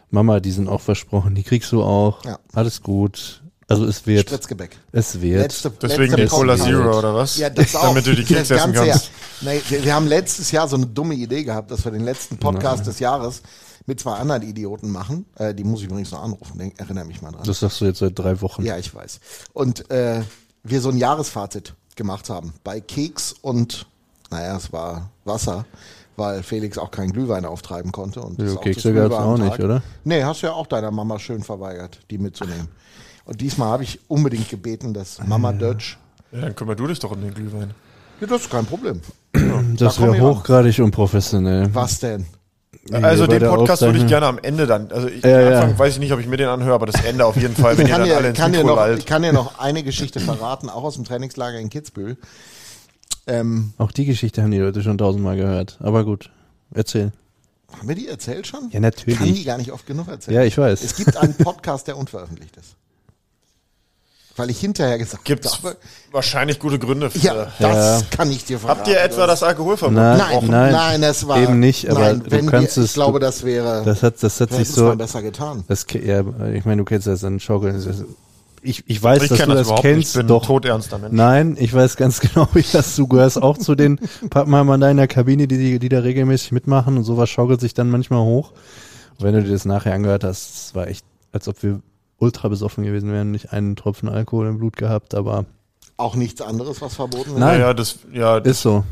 Mama, die sind auch versprochen, die kriegst du auch. Ja. Alles gut. Also es wird, Spritzgebäck. es wird. Letzte, Deswegen letzte die Cola. Zero, oder was? Ja, das auch. Damit du die Kekse Das essen ganze kannst. Jahr. Nee, wir, wir haben letztes Jahr so eine dumme Idee gehabt, dass wir den letzten Podcast des Jahres mit zwei anderen Idioten machen. Äh, die muss ich übrigens noch anrufen, denk, erinnere mich mal dran. Das sagst du jetzt seit drei Wochen. ja, ich weiß. Und äh, wir so ein Jahresfazit gemacht haben bei Keks und, naja, es war Wasser, weil Felix auch keinen Glühwein auftreiben konnte. Und das Ja, auch Kekse war am auch nicht, oder? Nee, hast du ja auch deiner Mama schön verweigert, die mitzunehmen. Und diesmal habe ich unbedingt gebeten, dass Mama Dutch. Ja, dann kümmere du dich doch um den Glühwein. Ja, das ist kein Problem. Das Da wäre hochgradig unprofessionell. Was denn? Also den Podcast würde ich gerne am Ende dann. Also ich, Ja, am ja. Anfang weiß ich nicht, ob ich mir den anhöre, aber das Ende auf jeden Fall, wenn Ich ihr kann, dann alle dir, ins kann, Mikro noch, ich kann dir noch eine Geschichte verraten, auch aus dem Trainingslager in Kitzbühel. Ähm, Auch die Geschichte haben die Leute schon tausendmal gehört. Aber gut, erzähl. haben wir die erzählt schon? Ja, natürlich. Kann die gar nicht oft genug erzählen. Ja, ich weiß. Es gibt einen Podcast, der unveröffentlicht ist. Weil ich hinterher gesagt Gibt es habe, wahrscheinlich gute Gründe für. ja, das kann ich dir verraten. Habt ihr etwa das Alkoholverbot Nein, Nein, nein, nein, das war eben nicht, aber nein, du wenn kannst wir, es- Ich glaube, das wäre. Das hat, das hat sich so. mal besser getan. Das, ja, ich meine, du kennst das dann Schaukeln. Das Ich, ich weiß, Ich dass du das das überhaupt nicht. kennst. Ich bin doch. todernster Mensch. Nein, ich weiß ganz genau, wie das du gehörst auch zu den Pappmamen da in der Kabine, die, die, die da regelmäßig mitmachen und sowas schaukelt sich dann manchmal hoch. Und wenn du dir das nachher angehört hast, es war echt, als ob wir ultra besoffen gewesen wären, nicht einen Tropfen Alkohol im Blut gehabt, aber Auch nichts anderes, was verboten ist. Nein. Ja, das, ja, ist so.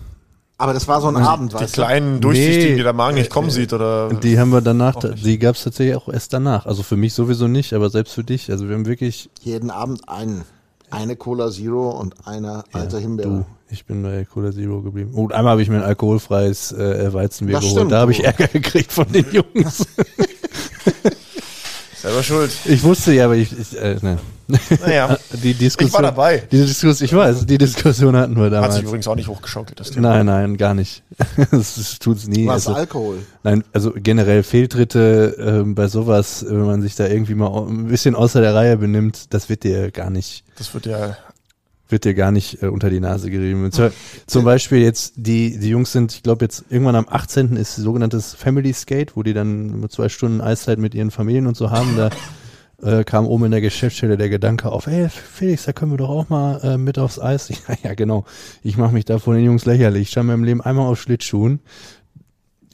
Aber das war so ein Abend, die weißt du? kleinen Durchsichtigen, Nee. die der Magen nicht kommen sieht, oder? Die haben wir danach, die gab es tatsächlich auch erst danach. Also für mich sowieso nicht, aber selbst für dich. Also wir haben wirklich, Jeden Abend einen. Eine Cola Zero und eine alte Himbeere. du, ich bin bei Cola Zero geblieben. Und einmal habe ich mir ein alkoholfreies äh, Weizenbier Das geholt. stimmt, da habe ich. Ärger gekriegt von den Jungs. Selber schuld. Ich wusste ja, aber ich, ich äh, ne. Naja, die Diskussion. ich war dabei. Die Diskussion, ich weiß, die Diskussion hatten wir Hat damals. sich übrigens auch nicht hochgeschaukelt, das Thema. Nein, nein, gar nicht. das das tut's nie. Was Also, Alkohol? nein, also generell Fehltritte ähm, bei sowas, wenn man sich da irgendwie mal ein bisschen außer der Reihe benimmt, das wird dir gar nicht Das wird ja, wird dir gar nicht äh, unter die Nase gerieben. Zum, zum Beispiel jetzt, die, die Jungs sind, ich glaube jetzt irgendwann am 18. ist sogenanntes Family Skate, wo die dann zwei Stunden Eiszeit mit ihren Familien und so haben. Da äh, kam oben in der Geschäftsstelle der Gedanke auf, hey Felix, da können wir doch auch mal äh, mit aufs Eis. Ja, ja genau. Ich mache mich da vor den Jungs lächerlich. Ich stand in meinem Leben einmal auf Schlittschuhen.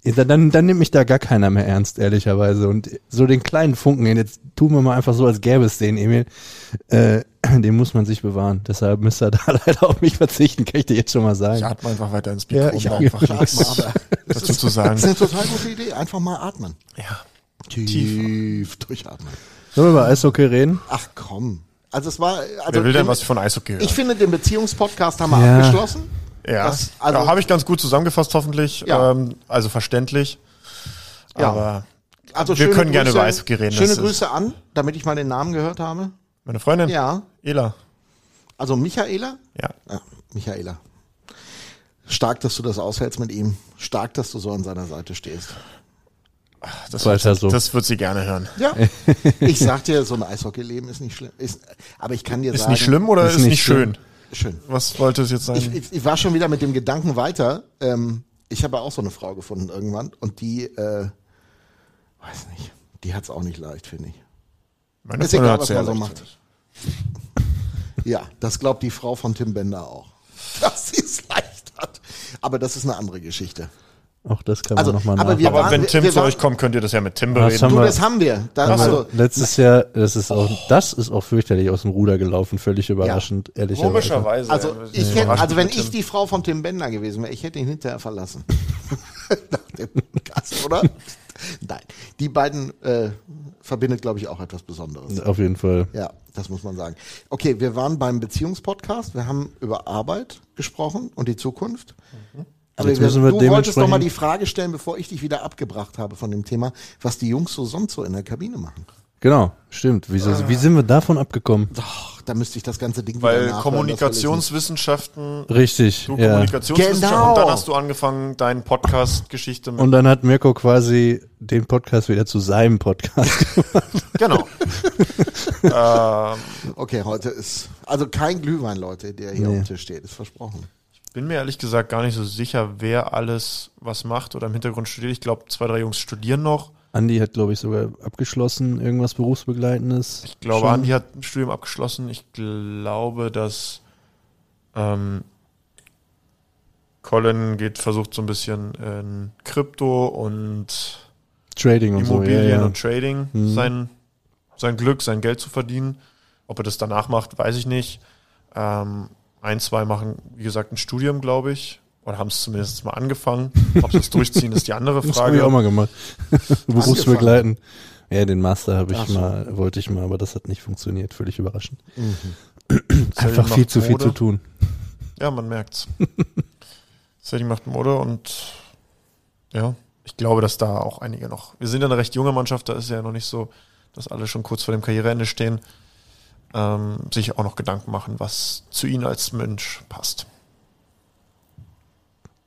Ja, Dann, dann nimmt mich da gar keiner mehr ernst, ehrlicherweise. Und so den kleinen Funken, jetzt tun wir mal einfach so, als gäbe es den, Emil, äh, den muss man sich bewahren. Deshalb müsst ihr da leider auf mich verzichten, kann ich dir jetzt schon mal sagen. ich atme einfach weiter ins Ja, Mikro, ich um auch. einfach Ich atme, dazu zu das sagen. ist eine total gute Idee. Einfach mal atmen. Ja. Tief, durchatmen. Sollen wir über Eishockey reden? Ach komm. Also es war, also Wer will denn den- was von Eishockey hören? ich finde, den Beziehungspodcast haben wir Ja. abgeschlossen. ja, das- also- ja habe ich ganz gut zusammengefasst, hoffentlich. Ja. Ähm, also verständlich. Ja. Aber Also Wir können gerne Grüße- über Eishockey reden, Schöne ist- Grüße an, damit ich mal den Namen gehört habe. meine Freundin, Ja. Ela. Also Michaela? Ja. Ja, Michaela. Stark, dass du das aushältst mit ihm. Stark, dass du so an seiner Seite stehst. Das, wird, so. das wird sie gerne hören. Ja. ich sag dir, so ein Eishockeyleben ist nicht schlimm. Ist, aber ich kann dir Ist sagen. nicht schlimm oder Ist ist, nicht nicht schön? Schön. Was wollte es jetzt sein? Ich, ich, ich war schon wieder mit dem Gedanken weiter. Ähm, ich habe auch so eine Frau gefunden irgendwann und die, äh, weiß nicht, die hat's auch nicht leicht, finde ich. Meine ist egal, was man so macht. Ja, das glaubt die Frau von Tim Bender auch. Dass sie es leicht hat. Aber das ist eine andere Geschichte. Auch das kann Also, man nochmal aber nach. wir Aber waren- wenn Tim wir zu waren- euch kommt, könnt ihr das ja mit Tim Das bereden. haben Du, wir- das haben wir. Da, Also, also, letztes Jahr, das ist auch, das ist auch fürchterlich aus dem Ruder gelaufen, völlig überraschend, ehrlicherweise. Komischerweise. also, ja, ich das hätte, also wenn ich die Frau von Tim Bender gewesen wäre, ich hätte ihn hinterher verlassen. Nach dem Gast, oder? Nein. Die beiden äh, verbindet, glaube ich, auch etwas Besonderes. Auf jeden Fall. Ja, das muss man sagen. Okay, wir waren beim Beziehungspodcast. Wir haben über Arbeit gesprochen und die Zukunft. Aber Jetzt müssen wir du wolltest doch mal die Frage stellen, bevor ich dich wieder abgebracht habe von dem Thema, was die Jungs so sonst so in der Kabine machen. Genau, stimmt. Wieso, wie sind wir davon abgekommen? Ach, da müsste ich das ganze Ding wieder Weil Kommunikationswissenschaften, Richtig. du ja. Kommunikationswissenschaften, Genau. und dann hast du angefangen, deinen Podcast-Geschichte mit. Und dann hat Mirko quasi den Podcast wieder zu seinem Podcast gemacht. genau. ähm, Okay, heute ist, also kein Glühwein, Leute, der hier Nee. auf dem Tisch steht, ist versprochen. Bin mir ehrlich gesagt gar nicht so sicher, wer alles was macht oder im Hintergrund studiert. Ich glaube, zwei, drei Jungs studieren noch. Andi hat, glaube ich, sogar abgeschlossen, irgendwas Berufsbegleitendes. Ich glaube, Schon. Andi hat ein Studium abgeschlossen. Ich glaube, dass ähm, Colin geht, versucht so ein bisschen in Krypto und Trading und Immobilien so. Ja, ja. und Trading Mhm. sein, sein Glück, sein Geld zu verdienen. Ob er das danach macht, weiß ich nicht. Ähm, ein, zwei machen, wie gesagt, ein Studium, glaube ich. oder haben es zumindest mal angefangen. Ob sie es durchziehen, ist die andere Das habe ich auch Frage. mal gemacht. Berufsbegleiten. Ja, den Master habe ich so. mal, wollte ich mal, aber das hat nicht funktioniert. Völlig überraschend. Sadie Einfach viel zu viel Mode. zu tun. Ja, man merkt's. Sadie macht Mode und ja, ich glaube, dass da auch einige noch. Wir sind ja eine recht junge Mannschaft, da ist ja noch nicht so, dass alle schon kurz vor dem Karriereende stehen. Ähm, sich auch noch Gedanken machen, was zu ihnen als Mensch passt.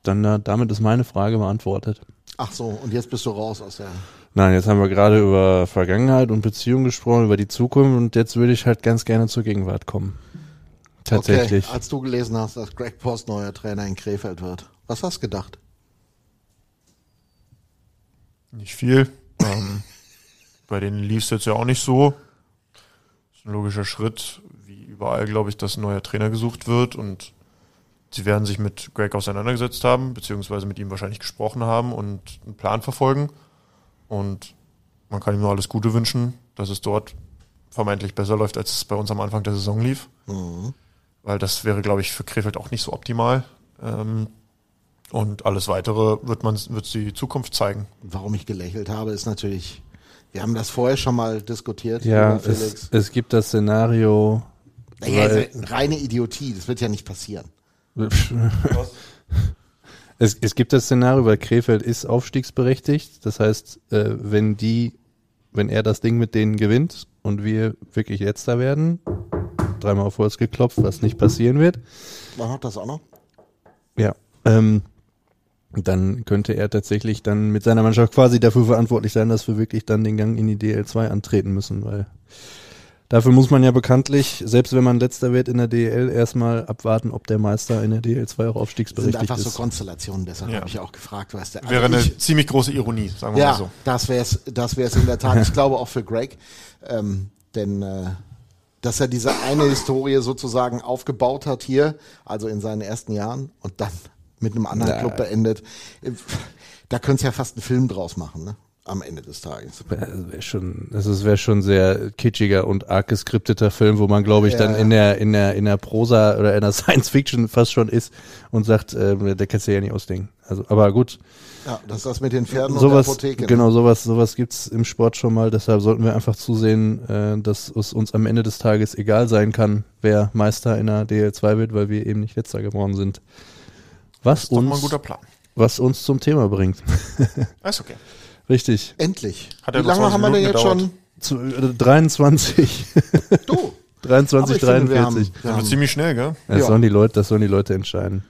Dann äh, damit ist meine Frage beantwortet. Ach so, und jetzt bist du raus aus der. Nein, jetzt haben wir gerade über Vergangenheit und Beziehung gesprochen, über die Zukunft und jetzt würde ich halt ganz gerne zur Gegenwart kommen. Tatsächlich. Okay, als du gelesen hast, dass Greg Post neuer Trainer in Krefeld wird, was hast du gedacht? Nicht viel. Ähm, bei denen lief es jetzt ja auch nicht so. Ein logischer Schritt, wie überall, glaube ich, dass ein neuer Trainer gesucht wird und sie werden sich mit Greg auseinandergesetzt haben, beziehungsweise mit ihm wahrscheinlich gesprochen haben und einen Plan verfolgen. Und man kann ihm nur alles Gute wünschen, dass es dort vermeintlich besser läuft, als es bei uns am Anfang der Saison lief. Weil das wäre, glaube ich, für Krefeld auch nicht so optimal. Ähm, und alles weitere wird man, wird die Zukunft zeigen. Warum ich gelächelt habe, ist natürlich, wir haben das vorher schon mal diskutiert. ja, es, es gibt das Szenario. Naja, also reine Idiotie, das wird ja nicht passieren. Es, es gibt das Szenario, weil Krefeld ist aufstiegsberechtigt. Das heißt, äh, wenn die, wenn er das Ding mit denen gewinnt und wir wirklich letzter werden, dreimal auf Holz geklopft, was nicht passieren wird, War noch das auch noch? ja, ähm, dann könnte er tatsächlich dann mit seiner Mannschaft quasi dafür verantwortlich sein, dass wir wirklich dann den Gang in die DL2 antreten müssen, weil dafür muss man ja bekanntlich, selbst wenn man letzter wird in der DL, erstmal abwarten, ob der Meister in der DL2 auch Sind aufstiegsberechtigt einfach so ist. Konstellationen, deshalb Ja. habe ich auch gefragt, weißt du. Also Wäre eine ich, ziemlich große Ironie, sagen wir mal ja, so. das wäre es das wär's in der Tat. Ich glaube auch für Greg, ähm, denn äh, dass er diese eine Historie sozusagen aufgebaut hat hier, also in seinen ersten Jahren und dann mit einem anderen Na. Club beendet, da könntest du ja fast einen Film draus machen, ne? Am Ende des Tages. Also wär schon, das wäre schon sehr kitschiger und arg geskripteter Film, wo man, glaube ich, Ja, dann ja. in der in der in der Prosa oder in der Science Fiction fast schon ist und sagt, äh, der kannst du ja nicht ausdenken. Also, aber gut, Ja, das ist das mit den Pferden sowas, und der Apotheke. ne? genau, sowas, sowas gibt's im Sport schon mal. Deshalb sollten wir einfach zusehen, äh, dass es uns am Ende des Tages egal sein kann, wer Meister in der DL2 wird, weil wir eben nicht letzter geworden sind. Was Das ist doch mal ein uns, guter Plan. was uns zum Thema bringt. Ist okay. Richtig. Endlich. Hat Wie lange 20 haben wir denn jetzt schon? Zu, äh, 23. Du. 23, Aber ich finde, wir haben- 43. ziemlich schnell, gell? Das, Ja. sollen die Leute, das sollen die Leute entscheiden.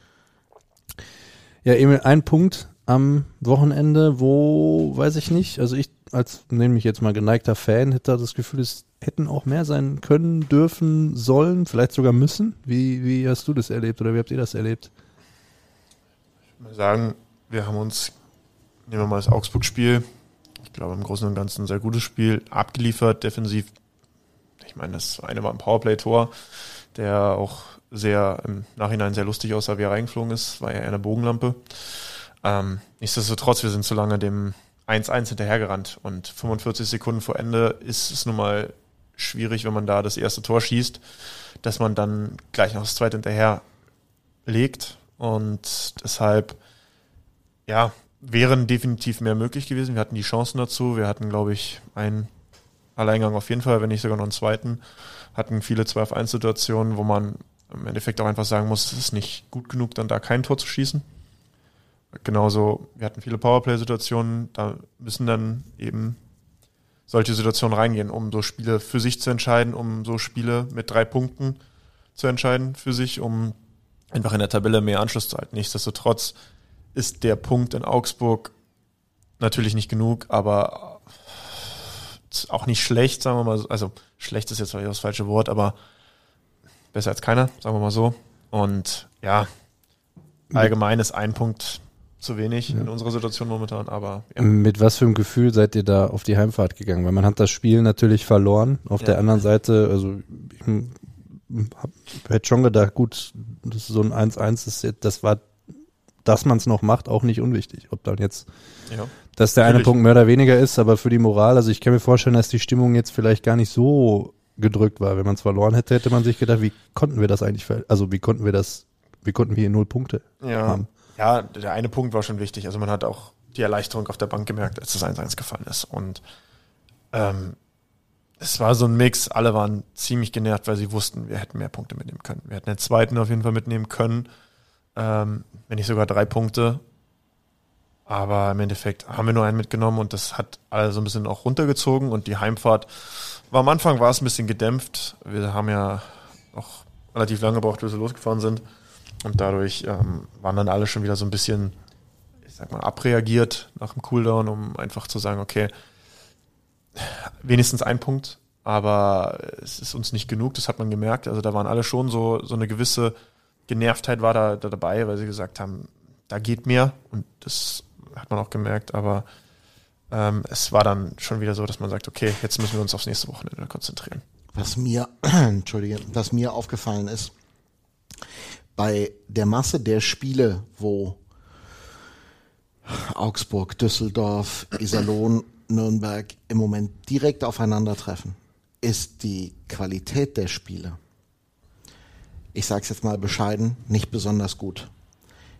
Ja, Emil, ein Punkt am Wochenende, wo, weiß ich nicht, also ich als, nenne mich jetzt mal geneigter Fan, hätte das Gefühl, es hätten auch mehr sein können, dürfen, sollen, vielleicht sogar müssen. Wie, wie hast du das erlebt oder wie habt ihr das erlebt? Würde sagen, wir haben uns, nehmen wir mal das Augsburg-Spiel, ich glaube im Großen und Ganzen ein sehr gutes Spiel, abgeliefert, defensiv. Ich meine, das eine war ein Powerplay-Tor, der auch sehr im Nachhinein sehr lustig aussah, wie er reingeflogen ist, war ja eher eine Bogenlampe. Ähm, nichtsdestotrotz, wir sind zu lange dem 1-1 hinterhergerannt und 45 Sekunden vor Ende ist es nun mal schwierig, wenn man da das erste Tor schießt, dass man dann gleich noch das zweite hinterher legt und deshalb, ja, wären definitiv mehr möglich gewesen. Wir hatten die Chancen dazu. Wir hatten, glaube ich, einen Alleingang auf jeden Fall, wenn nicht sogar noch einen zweiten. Hatten viele 2 auf 1 Situationen, wo man im Endeffekt auch einfach sagen muss, es ist nicht gut genug, dann da kein Tor zu schießen. Genauso, wir hatten viele Powerplay-Situationen, da müssen dann eben solche Situationen reingehen, um so Spiele für sich zu entscheiden, um so Spiele mit drei Punkten zu entscheiden für sich, um einfach in der Tabelle mehr Anschluss zu halten. Nichtsdestotrotz ist der Punkt in Augsburg natürlich nicht genug, aber auch nicht schlecht, sagen wir mal. so. Also schlecht ist jetzt vielleicht das falsche Wort, aber besser als keiner, sagen wir mal so. Und ja, allgemein ist ein Punkt zu wenig in unserer Situation momentan, aber ja. Mit was für einem Gefühl seid ihr da auf die Heimfahrt gegangen? Weil man hat das Spiel natürlich verloren. Auf Ja. der anderen Seite, also ich hätte schon gedacht, gut, das ist so ein 1-1, das, das war, dass man es noch macht, auch nicht unwichtig. Ob dann jetzt, ja. dass der eine Natürlich. Punkt mehr oder weniger ist, aber für die Moral, also ich kann mir vorstellen, dass die Stimmung jetzt vielleicht gar nicht so gedrückt war. Wenn man es verloren hätte, hätte man sich gedacht, wie konnten wir das eigentlich, also wie konnten wir das, wie konnten wir hier null Punkte Ja, haben? Ja, der eine Punkt war schon wichtig. Also man hat auch die Erleichterung auf der Bank gemerkt, als das 1-1 gefallen ist. Und ähm, es war so ein Mix. Alle waren ziemlich genervt, weil sie wussten, wir hätten mehr Punkte mitnehmen können. Wir hätten den zweiten auf jeden Fall mitnehmen können, ähm, wenn nicht sogar drei Punkte. Aber im Endeffekt haben wir nur einen mitgenommen und das hat alle so ein bisschen auch runtergezogen und die Heimfahrt war am Anfang war es ein bisschen gedämpft. Wir haben ja auch relativ lange gebraucht, bis wir losgefahren sind. Und dadurch ähm, waren dann alle schon wieder so ein bisschen, ich sag mal, abreagiert nach dem Cooldown, um einfach zu sagen, okay, wenigstens ein Punkt, aber es ist uns nicht genug, das hat man gemerkt. Also da waren alle schon so, so eine gewisse Genervtheit war da, da dabei, weil sie gesagt haben, da geht mehr und das hat man auch gemerkt, aber ähm, es war dann schon wieder so, dass man sagt, okay, jetzt müssen wir uns aufs nächste Wochenende konzentrieren. Was mir, entschuldige, was mir aufgefallen ist, bei der Masse der Spiele, wo Augsburg, Düsseldorf, Iserlohn, Nürnberg im Moment direkt aufeinandertreffen, ist die Qualität der Spiele, ich sage es jetzt mal bescheiden, nicht besonders gut.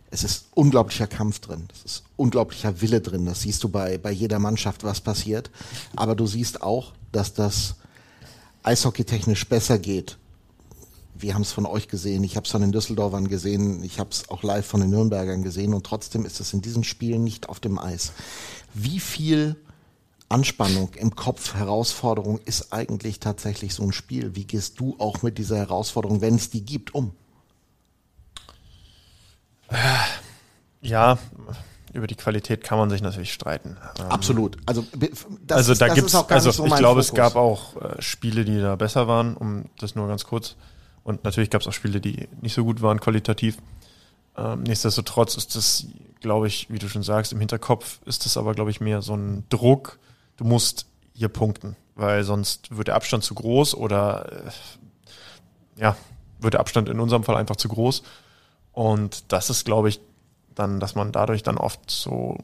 Es ist unglaublicher Kampf drin, es ist unglaublicher Wille drin. Das siehst du bei, bei jeder Mannschaft, was passiert. Aber du siehst auch, dass das eishockeytechnisch besser geht. Wir haben es von euch gesehen, ich habe es von den Düsseldorfern gesehen, ich habe es auch live von den Nürnbergern gesehen und trotzdem ist es in diesen Spielen nicht auf dem Eis. Wie viel Anspannung im Kopf, Herausforderung ist eigentlich tatsächlich so ein Spiel? Wie gehst du auch mit dieser Herausforderung, wenn es die gibt, um? Ja, über die Qualität kann man sich natürlich streiten. Ähm, Absolut. Also, das, also da gibt es, also so ich glaube, Fokus. es gab auch äh, Spiele, die da besser waren, um das nur ganz kurz. Und natürlich gab es auch Spiele, die nicht so gut waren qualitativ. Ähm, nichtsdestotrotz ist das, glaube ich, wie du schon sagst, im Hinterkopf ist das aber, glaube ich, mehr so ein Druck. Du musst hier punkten, weil sonst wird der Abstand zu groß oder äh, ja, wird der Abstand in unserem Fall einfach zu groß. Und das ist, glaube ich, dann, dass man dadurch dann oft so,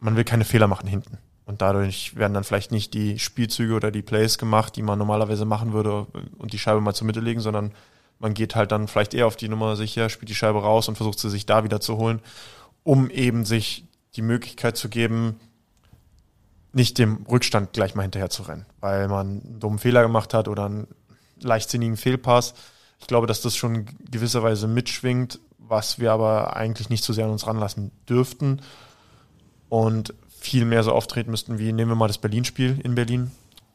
man will keine Fehler machen hinten. Und dadurch werden dann vielleicht nicht die Spielzüge oder die Plays gemacht, die man normalerweise machen würde und die Scheibe mal zur Mitte legen, sondern man geht halt dann vielleicht eher auf die Nummer sicher, spielt die Scheibe raus und versucht sie sich da wieder zu holen, um eben sich die Möglichkeit zu geben, nicht dem Rückstand gleich mal hinterher zu rennen, weil man einen dummen Fehler gemacht hat oder einen leichtsinnigen Fehlpass ich glaube, dass das schon gewisserweise mitschwingt, was wir aber eigentlich nicht zu sehr an uns ranlassen dürften und viel mehr so auftreten müssten wie, nehmen wir mal das Berlin-Spiel in Berlin.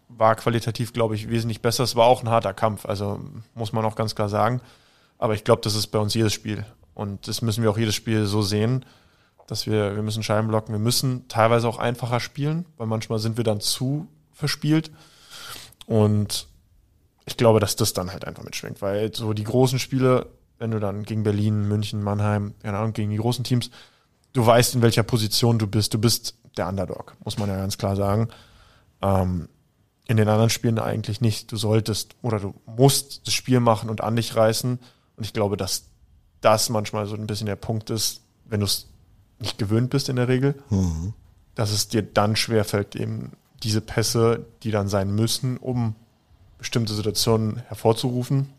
War qualitativ, glaube ich, wesentlich besser. Es war auch ein harter Kampf, also muss man auch ganz klar sagen. Aber ich glaube, das ist bei uns jedes Spiel. Und das müssen wir auch jedes Spiel so sehen, dass wir, wir müssen Scheiben blocken, wir müssen teilweise auch einfacher spielen, weil manchmal sind wir dann zu verspielt. Und ich glaube, dass das dann halt einfach mitschwingt, weil so die großen Spiele, wenn du dann gegen Berlin, München, Mannheim, keine Ahnung, gegen die großen Teams, du weißt, in welcher Position du bist. Du bist der Underdog, muss man ja ganz klar sagen. Ähm, in den anderen Spielen eigentlich nicht. Du solltest oder du musst das Spiel machen und an dich reißen. Und ich glaube, dass das manchmal so ein bisschen der Punkt ist, wenn du es nicht gewöhnt bist in der Regel, mhm. dass es dir dann schwerfällt, eben diese Pässe, die dann sein müssen, um bestimmte Situationen hervorzurufen,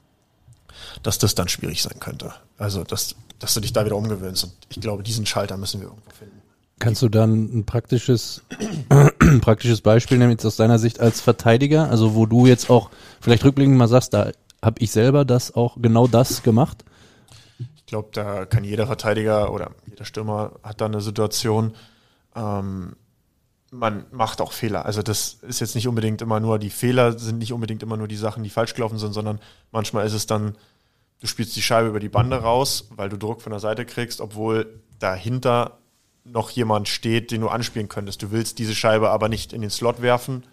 dass das dann schwierig sein könnte. Also, dass, dass du dich da wieder umgewöhnst. Und ich glaube, diesen Schalter müssen wir irgendwo finden. Kannst du dann ein praktisches, ein praktisches Beispiel nehmen, jetzt aus deiner Sicht als Verteidiger? Also, wo du jetzt auch vielleicht rückblickend mal sagst, da habe ich selber das auch genau das gemacht? Ich glaube, da kann jeder Verteidiger oder jeder Stürmer hat da eine Situation, ähm, man macht auch Fehler. Also das ist jetzt nicht unbedingt immer nur, die Fehler sind nicht unbedingt immer nur die Sachen, die falsch gelaufen sind, sondern manchmal ist es dann, du spielst die Scheibe über die Bande raus, weil du Druck von der Seite kriegst, obwohl dahinter noch jemand steht, den du anspielen könntest. Du willst diese Scheibe aber nicht in den Slot werfen.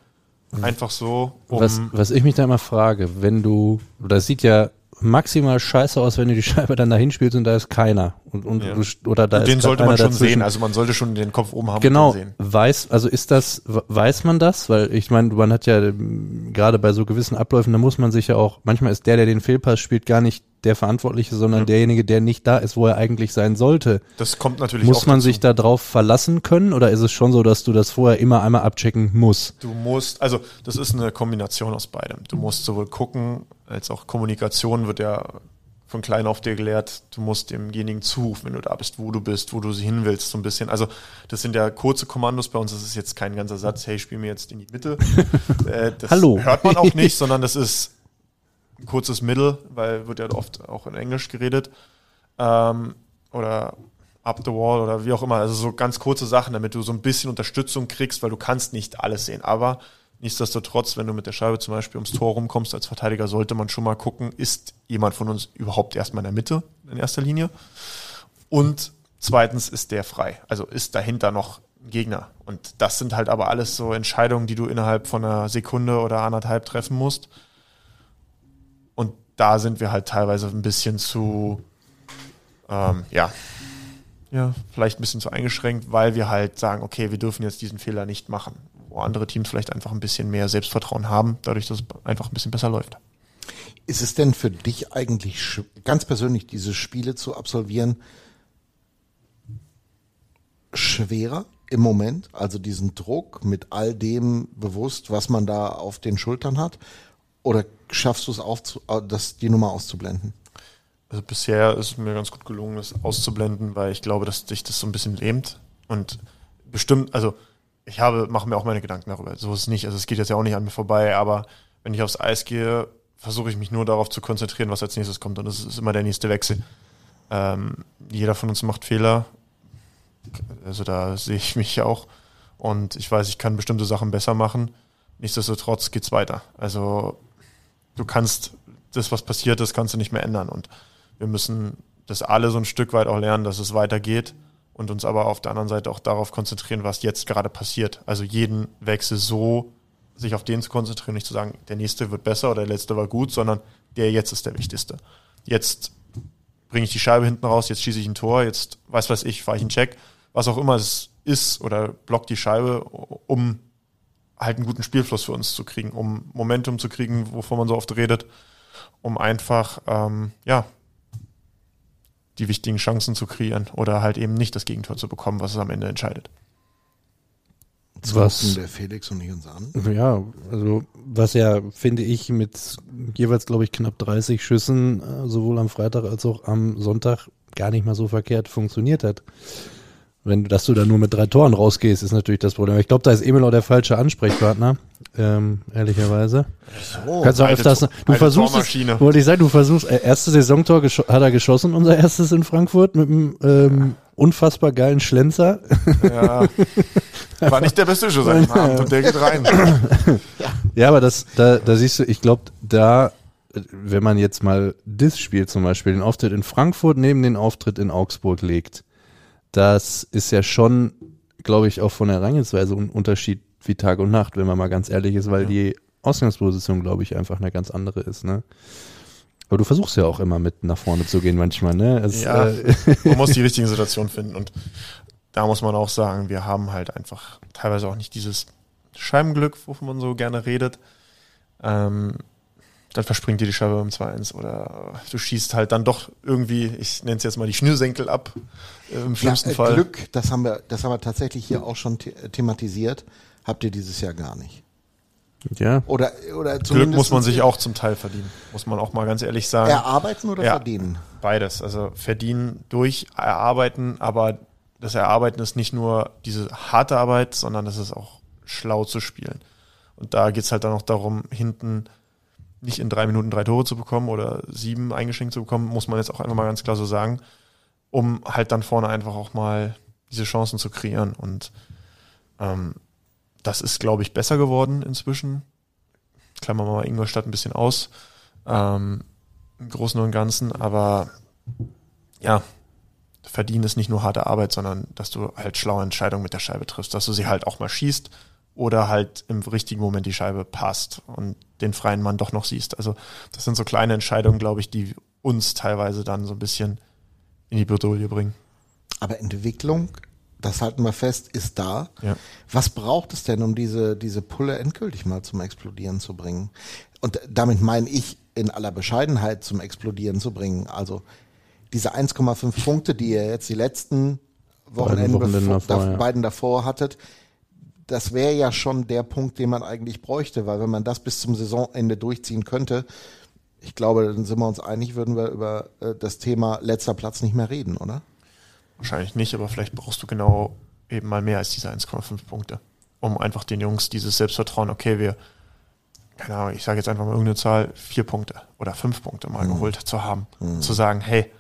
Einfach so. Um was, was ich mich da immer frage, wenn du, das sieht ja maximal scheiße aus, wenn du die Scheibe dann dahin spielst und da ist keiner. Und, und ja. oder da und den sollte man schon dazwischen. sehen. Also man sollte schon den Kopf oben haben. Genau. Weiß, also ist das, weiß man das? Weil ich meine, man hat ja gerade bei so gewissen Abläufen, da muss man sich ja auch, manchmal ist der, der den Fehlpass spielt, gar nicht der Verantwortliche, sondern ja. derjenige, der nicht da ist, wo er eigentlich sein sollte. Das kommt natürlich Muss man dazu. sich da drauf verlassen können oder ist es schon so, dass du das vorher immer einmal abchecken musst? Du musst, also das ist eine Kombination aus beidem. Du musst sowohl gucken, als auch Kommunikation wird ja von klein auf dir gelehrt, du musst demjenigen zurufen, wenn du da bist, wo du bist, wo du sie hin willst, so ein bisschen. Also das sind ja kurze Kommandos bei uns, das ist jetzt kein ganzer Satz, hey, spiel mir jetzt in die Mitte. äh, das Hallo. hört man auch nicht, sondern das ist ein kurzes Mittel, weil wird ja oft auch in Englisch geredet. Ähm, oder up the wall oder wie auch immer. Also so ganz kurze Sachen, damit du so ein bisschen Unterstützung kriegst, weil du kannst nicht alles sehen. Aber nichtsdestotrotz, wenn du mit der Scheibe zum Beispiel ums Tor rumkommst als Verteidiger, sollte man schon mal gucken, ist jemand von uns überhaupt erstmal in der Mitte in erster Linie? Und zweitens ist der frei. Also ist dahinter noch ein Gegner. Und das sind halt aber alles so Entscheidungen, die du innerhalb von einer Sekunde oder anderthalb treffen musst. Da sind wir halt teilweise ein bisschen zu, ähm, ja, ja, vielleicht ein bisschen zu eingeschränkt, weil wir halt sagen, okay, wir dürfen jetzt diesen Fehler nicht machen, wo andere Teams vielleicht einfach ein bisschen mehr Selbstvertrauen haben, dadurch, dass es einfach ein bisschen besser läuft. Ist es denn für dich eigentlich ganz persönlich, diese Spiele zu absolvieren, schwerer im Moment? Also diesen Druck mit all dem bewusst, was man da auf den Schultern hat? Oder schaffst du es auch, das, die Nummer auszublenden? Also bisher ist es mir ganz gut gelungen, das auszublenden, weil ich glaube, dass dich das so ein bisschen lähmt. Und bestimmt, also ich habe, mache mir auch meine Gedanken darüber. So ist es nicht. Also es geht jetzt ja auch nicht an mir vorbei, aber wenn ich aufs Eis gehe, versuche ich mich nur darauf zu konzentrieren, was als nächstes kommt. Und das ist immer der nächste Wechsel. Ähm, jeder von uns macht Fehler. Also da sehe ich mich auch. Und ich weiß, ich kann bestimmte Sachen besser machen. Nichtsdestotrotz geht's weiter. Also du kannst das, was passiert ist, kannst du nicht mehr ändern. Und wir müssen das alle so ein Stück weit auch lernen, dass es weitergeht und uns aber auf der anderen Seite auch darauf konzentrieren, was jetzt gerade passiert. Also jeden Wechsel so sich auf den zu konzentrieren, nicht zu sagen, der nächste wird besser oder der letzte war gut, sondern der jetzt ist der wichtigste. Jetzt bringe ich die Scheibe hinten raus, jetzt schieße ich ein Tor, jetzt weiß was ich, fahre ich einen Check, was auch immer es ist oder block die Scheibe, um halt einen guten Spielfluss für uns zu kriegen, um Momentum zu kriegen, wovon man so oft redet, um einfach ähm, ja die wichtigen Chancen zu kreieren oder halt eben nicht das Gegentor zu bekommen, was es am Ende entscheidet. Was der Felix und ich uns an? Ja, also was ja, finde ich, mit jeweils, glaube ich, knapp 30 Schüssen, äh, sowohl am Freitag als auch am Sonntag, gar nicht mal so verkehrt funktioniert hat. Wenn du, dass du da nur mit drei Toren rausgehst, ist natürlich das Problem. Ich glaube, da ist Emil auch der falsche Ansprechpartner, ähm, ehrlicherweise. So, Kannst du öfters, du alte versuchst es, wollte ich sagen, du versuchst, äh, erste Saisontor hat er geschossen, unser erstes in Frankfurt, mit einem ähm, unfassbar geilen Schlenzer. Ja, war nicht der beste Schuss an dem Abend und der geht rein. Ja, aber das, da, da siehst du, ich glaube, da, wenn man jetzt mal das Spiel zum Beispiel, den Auftritt in Frankfurt neben den Auftritt in Augsburg legt, das ist ja schon, glaube ich, auch von der Herangehensweise ein Unterschied wie Tag und Nacht, wenn man mal ganz ehrlich ist, weil die Ausgangsposition, glaube ich, einfach eine ganz andere ist, ne? Aber du versuchst ja auch immer mit nach vorne zu gehen manchmal, ne? Es, Ja, äh, man muss die richtigen Situationen finden und da muss man auch sagen, wir haben halt einfach teilweise auch nicht dieses Scheibenglück, wovon man so gerne redet. Ähm, dann verspringt dir die Scheibe beim 2-1 oder du schießt halt dann doch irgendwie, ich nenne es jetzt mal die Schnürsenkel ab, äh, im schlimmsten ja, äh, Fall. Glück, das haben wir, das haben wir tatsächlich hier auch schon the thematisiert. Habt ihr dieses Jahr gar nicht? ja. Oder, oder Glück muss man sich auch zum Teil verdienen, muss man auch mal ganz ehrlich sagen. erarbeiten oder Ja. verdienen? Beides. Also verdienen durch Erarbeiten, aber das Erarbeiten ist nicht nur diese harte Arbeit, sondern das ist auch schlau zu spielen. Und da geht's halt dann auch darum, hinten nicht in drei Minuten drei Tore zu bekommen oder sieben eingeschenkt zu bekommen, muss man jetzt auch einfach mal ganz klar so sagen, um halt dann vorne einfach auch mal diese Chancen zu kreieren. Und ähm, das ist, glaube ich, besser geworden inzwischen. Klammern wir mal Ingolstadt ein bisschen aus. Ähm, im Großen und Ganzen, aber ja, verdienen ist nicht nur harte Arbeit, sondern dass du halt schlaue Entscheidungen mit der Scheibe triffst, dass du sie halt auch mal schießt oder halt im richtigen Moment die Scheibe passt und den freien Mann doch noch siehst. Also das sind so kleine Entscheidungen, glaube ich, die uns teilweise dann so ein bisschen in die Bredouille bringen. Aber Entwicklung, das halten wir fest, ist da. Ja. Was braucht es denn, um diese, diese Pulle endgültig mal zum Explodieren zu bringen? Und damit meine ich in aller Bescheidenheit zum Explodieren zu bringen. Also diese 1,5 Punkte, die ihr jetzt die letzten Wochenenden, Wochenenden bevor, davor, da, ja. beiden davor hattet, das wäre ja schon der Punkt, den man eigentlich bräuchte, weil wenn man das bis zum Saisonende durchziehen könnte, Ich glaube, dann sind wir uns einig, würden wir über äh, das Thema letzter Platz nicht mehr reden, oder? Wahrscheinlich nicht, aber vielleicht brauchst du genau eben mal mehr als diese 1,5 Punkte, um einfach den Jungs dieses Selbstvertrauen, okay, wir, keine Ahnung, ich sage jetzt einfach mal irgendeine Zahl, vier Punkte oder fünf Punkte mal geholt zu haben. Zu sagen, hey,